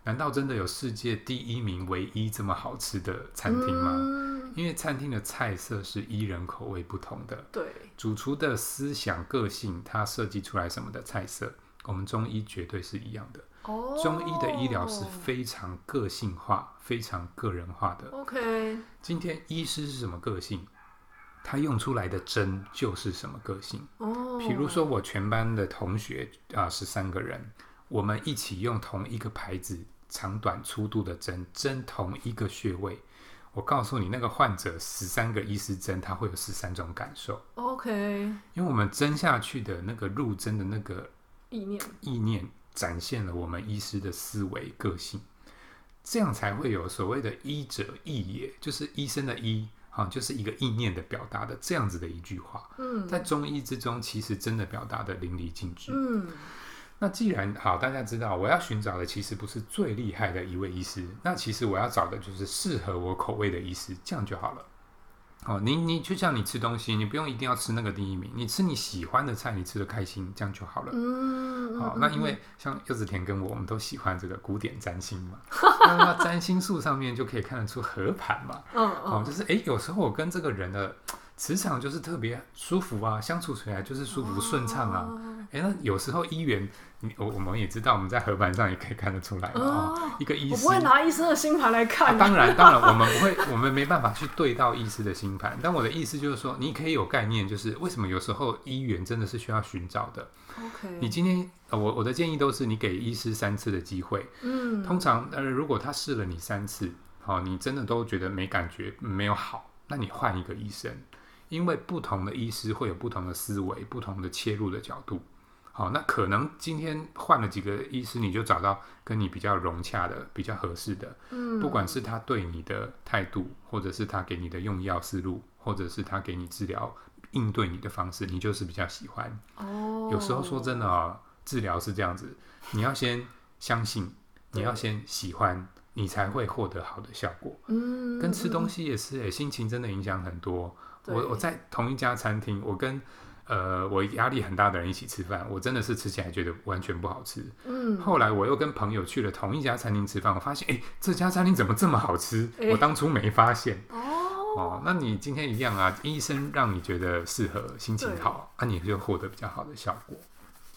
难道真的有世界第一名唯一这么好吃的餐厅吗？嗯，因为餐厅的菜色是依人口味不同的，对，主厨的思想个性，他设计出来什么的菜色。我们中医绝对是一样的。哦，中医的医疗是非常个性化、非常个人化的。OK，今天医师是什么个性，他用出来的针就是什么个性。哦，比如说我全班的同学啊，十三个人，我们一起用同一个牌子、长短粗度的针，针同一个穴位。我告诉你，那个患者十三个医师针，他会有十三种感受。OK，因为我们针下去的那个入针的那个。意念，意念展现了我们医师的思维个性，这样才会有所谓的“医者意也”，就是医生的“医”啊，就是一个意念的表达的这样子的一句话。嗯，在中医之中，其实真的表达的淋漓尽致。嗯，那既然好，大家知道我要寻找的其实不是最厉害的一位医师，那其实我要找的就是适合我口味的医师，这样就好了。哦，你你就像你吃东西，你不用一定要吃那个第一名，你吃你喜欢的菜，你吃的开心，这样就好了。嗯，好，那因为像柚子甜跟我，我们都喜欢这个古典占星嘛，那占星术上面就可以看得出合盘嘛。嗯嗯，哦，就是哎，有时候我跟这个人的磁场就是特别舒服啊，相处起来就是舒服顺畅啊。哎，那有时候医缘。我我们也知道，我们在合盘上也可以看得出来嘛。哦，一个医师，我不会拿医生的星盘来看。啊。当然，当然，我们不会，我们没办法去对到医师的星盘。但我的意思就是说，你可以有概念，就是为什么有时候医缘真的是需要寻找的。OK，你今天，我我的建议都是，你给医师三次的机会。嗯，通常呃，如果他试了你三次，好，你真的都觉得没感觉，没有好，那你换一个医生，因为不同的医师会有不同的思维，不同的切入的角度。好，那可能今天换了几个医师，你就找到跟你比较融洽的、比较合适的。嗯，不管是他对你的态度，或者是他给你的用药思路，或者是他给你治疗应对你的方式，你就是比较喜欢。哦，有时候说真的啊，治疗是这样子，你要先相信，你要先喜欢，你才会获得好的效果。嗯，跟吃东西也是、欸，心情真的影响很多。我我在同一家餐厅，我跟呃我压力很大的人一起吃饭，我真的是吃起来觉得完全不好吃。嗯，后来我又跟朋友去了同一家餐厅吃饭，我发现，哎、欸，这家餐厅怎么这么好吃？欸、我当初没发现。哦哦，那你今天一样啊？医生让你觉得适合，心情好，那、啊、你就获得比较好的效果。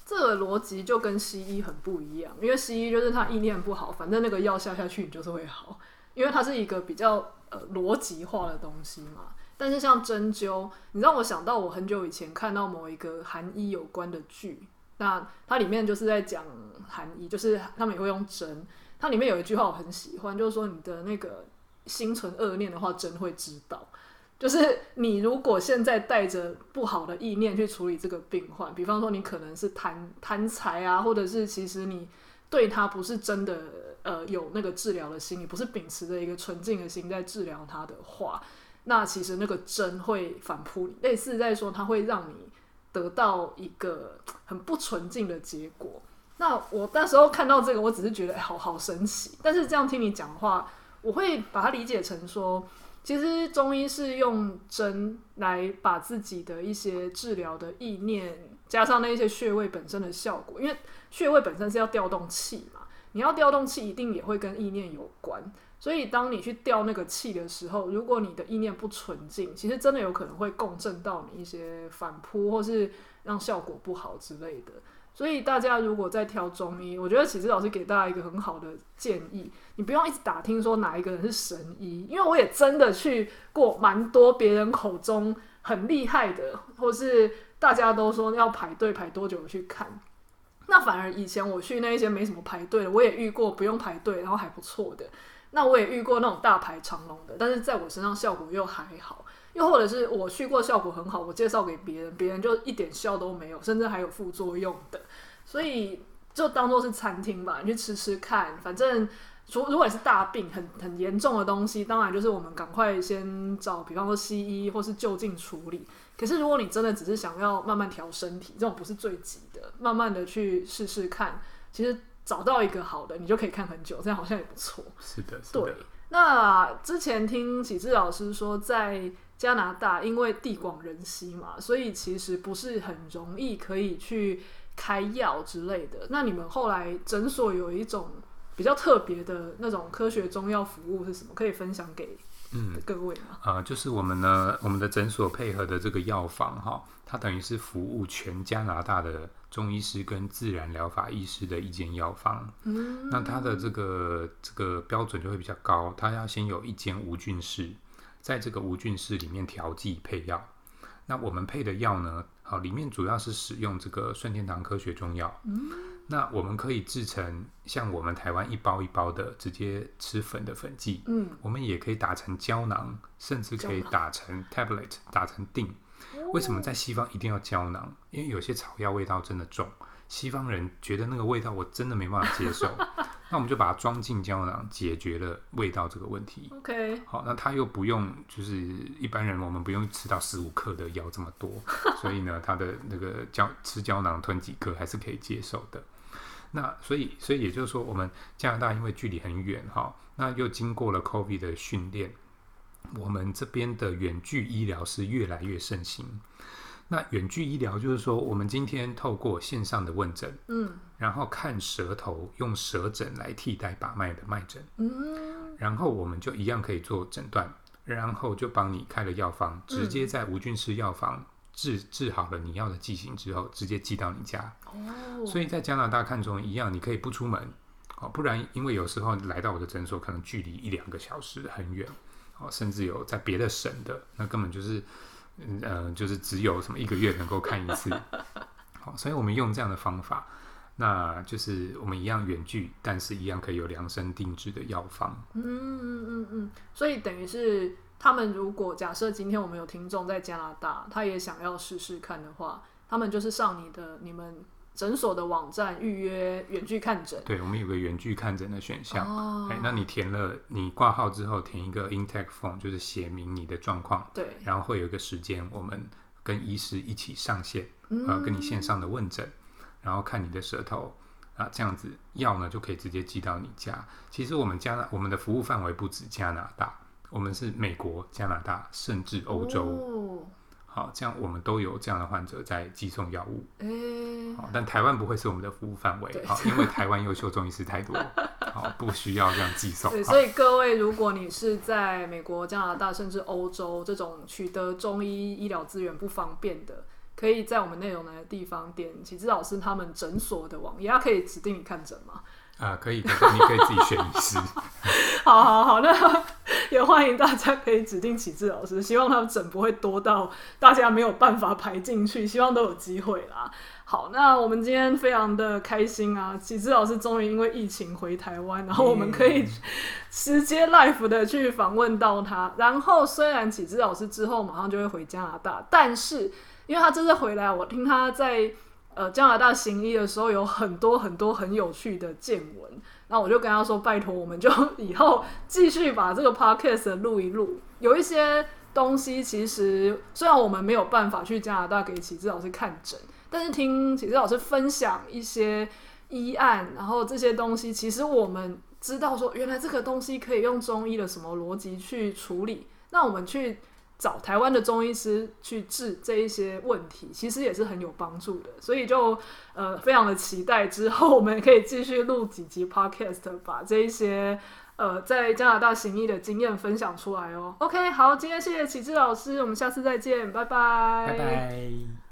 这个逻辑就跟西医很不一样，因为西医就是他意念不好，反正那个药下下去你就是会好，因为它是一个比较呃逻辑化的东西嘛。但是像针灸，你让我想到我很久以前看到某一个韩医有关的剧，那它里面就是在讲韩医，就是他们也会用针。它里面有一句话我很喜欢，就是说你的那个心存恶念的话，针会知道。就是你如果现在带着不好的意念去处理这个病患，比方说你可能是贪贪财啊，或者是其实你对他不是真的呃有那个治疗的心，你不是秉持着一个纯净的心在治疗他的话。那其实那个针会反扑你，类似在说它会让你得到一个 很不纯净的结果。那我那时候看到这个，我只是觉得，好好神奇。但是这样听你讲话，我会把它理解成说，其实中医是用针来把自己的一些治疗的意念，加上那些穴位本身的效果，因为穴位本身是要调动气嘛，你要调动气，一定也会跟意念有关。所以，当你去调那个气的时候，如果你的意念不纯净，其实真的有可能会共振到你一些反扑，或是让效果不好之类的。所以，大家如果在挑中医，我觉得启志老师给大家一个很好的建议，你不用一直打听说哪一个人是神医，因为我也真的去过蛮多别人口中很厉害的，或是大家都说要排队排多久去看。那反而以前我去那一些没什么排队的，我也遇过不用排队，然后还不错的。那我也遇过那种大排长龙的，但是在我身上效果又还好，又或者是我去过效果很好，我介绍给别人，别人就一点效都没有，甚至还有副作用的，所以就当做是餐厅吧，你去吃吃看，反正如如果是大病很很严重的东西，当然就是我们赶快先找，比方说西医或是就近处理。可是如果你真的只是想要慢慢调身体，这种不是最急的，慢慢的去试试看，其实。找到一个好的，你就可以看很久，这样好像也不错。是的，是的。对，那之前听启志老师说，在加拿大因为地广人稀嘛，所以其实不是很容易可以去开药之类的。那你们后来诊所有一种比较特别的那种科学中药服务是什么？可以分享给嗯各位吗？啊、呃，就是我们呢，我们的诊所配合的这个药房哈，它等于是服务全加拿大的。中医师跟自然疗法医师的一间药房，嗯，那它的这个这个标准就会比较高，它要先有一间无菌室，在这个无菌室里面调剂配药。那我们配的药呢，好，里面主要是使用这个顺天堂科学中药，嗯，那我们可以制成像我们台湾一包一包的直接吃粉的粉剂，嗯，我们也可以打成胶囊，甚至可以打成 tablet，打成锭。为什么在西方一定要胶囊？因为有些草药味道真的重，西方人觉得那个味道我真的没办法接受。那我们就把它装进胶囊，解决了味道这个问题。OK，好，那它又不用，就是一般人我们不用吃到十五克的药这么多，所以呢，它的那个胶吃胶囊吞几颗还是可以接受的。那所以，所以也就是说，我们加拿大因为距离很远哈，那又经过了 COVID 的训练。我们这边的远距医疗是越来越盛行。那远距医疗就是说，我们今天透过线上的问诊，嗯，然后看舌头，用舌诊来替代把脉的脉诊，嗯，然后我们就一样可以做诊断，然后就帮你开了药方，直接在无菌室药房治治好了你要的剂型之后，直接寄到你家。哦，所以在加拿大看中医一样，你可以不出门，哦，不然因为有时候来到我的诊所，可能距离一两个小时很远。哦，甚至有在别的省的，那根本就是，嗯、呃，就是只有什么一个月能够看一次。好，所以我们用这样的方法，那就是我们一样远距，但是一样可以有量身定制的药方。嗯嗯嗯嗯，所以等于是他们如果假设今天我们有听众在加拿大，他也想要试试看的话，他们就是上你的你们。诊所的网站预约远距看诊，对，我们有个远距看诊的选项。哎、哦，那你填了，你挂号之后填一个 intake form，就是写明你的状况。对，然后会有一个时间，我们跟医师一起上线，呃，跟你线上的问诊，然后看你的舌头，啊，这样子药呢就可以直接寄到你家。其实我们加拿我们的服务范围不止加拿大，我们是美国、加拿大，甚至欧洲。哦好，这样我们都有这样的患者在寄送药物。欸、好，但台湾不会是我们的服务范围，好，因为台湾优秀中医师太多，好，不需要这样寄送。对，所以各位，如果你是在美国、加拿大，甚至欧洲这种取得中医医疗资源不方便的，可以在我们内容来的地方点启志老师他们诊所的网页，他可以指定你看诊吗？啊、呃，可以，你可以自己选医师。好好好，那也欢迎大家可以指定启智老师，希望他们诊不会多到大家没有办法排进去，希望都有机会啦。好，那我们今天非常的开心啊，启智老师终于因为疫情回台湾，然后我们可以直接 live 的去访问到他。然后虽然启智老师之后马上就会回加拿大，但是因为他这次回来，我听他在。呃，加拿大行医的时候有很多很多很有趣的见闻，那我就跟他说：“拜托，我们就 以后继续把这个 podcast 录一录。有一些东西，其实虽然我们没有办法去加拿大给启志老师看诊，但是听启志老师分享一些医案，然后这些东西，其实我们知道说，原来这个东西可以用中医的什么逻辑去处理。那我们去。”找台湾的中医师去治这一些问题，其实也是很有帮助的，所以就呃非常的期待之后我们可以继续录几集 podcast，把这一些呃在加拿大行医的经验分享出来哦。OK，好，今天谢谢启智老师，我们下次再见，拜拜，拜拜。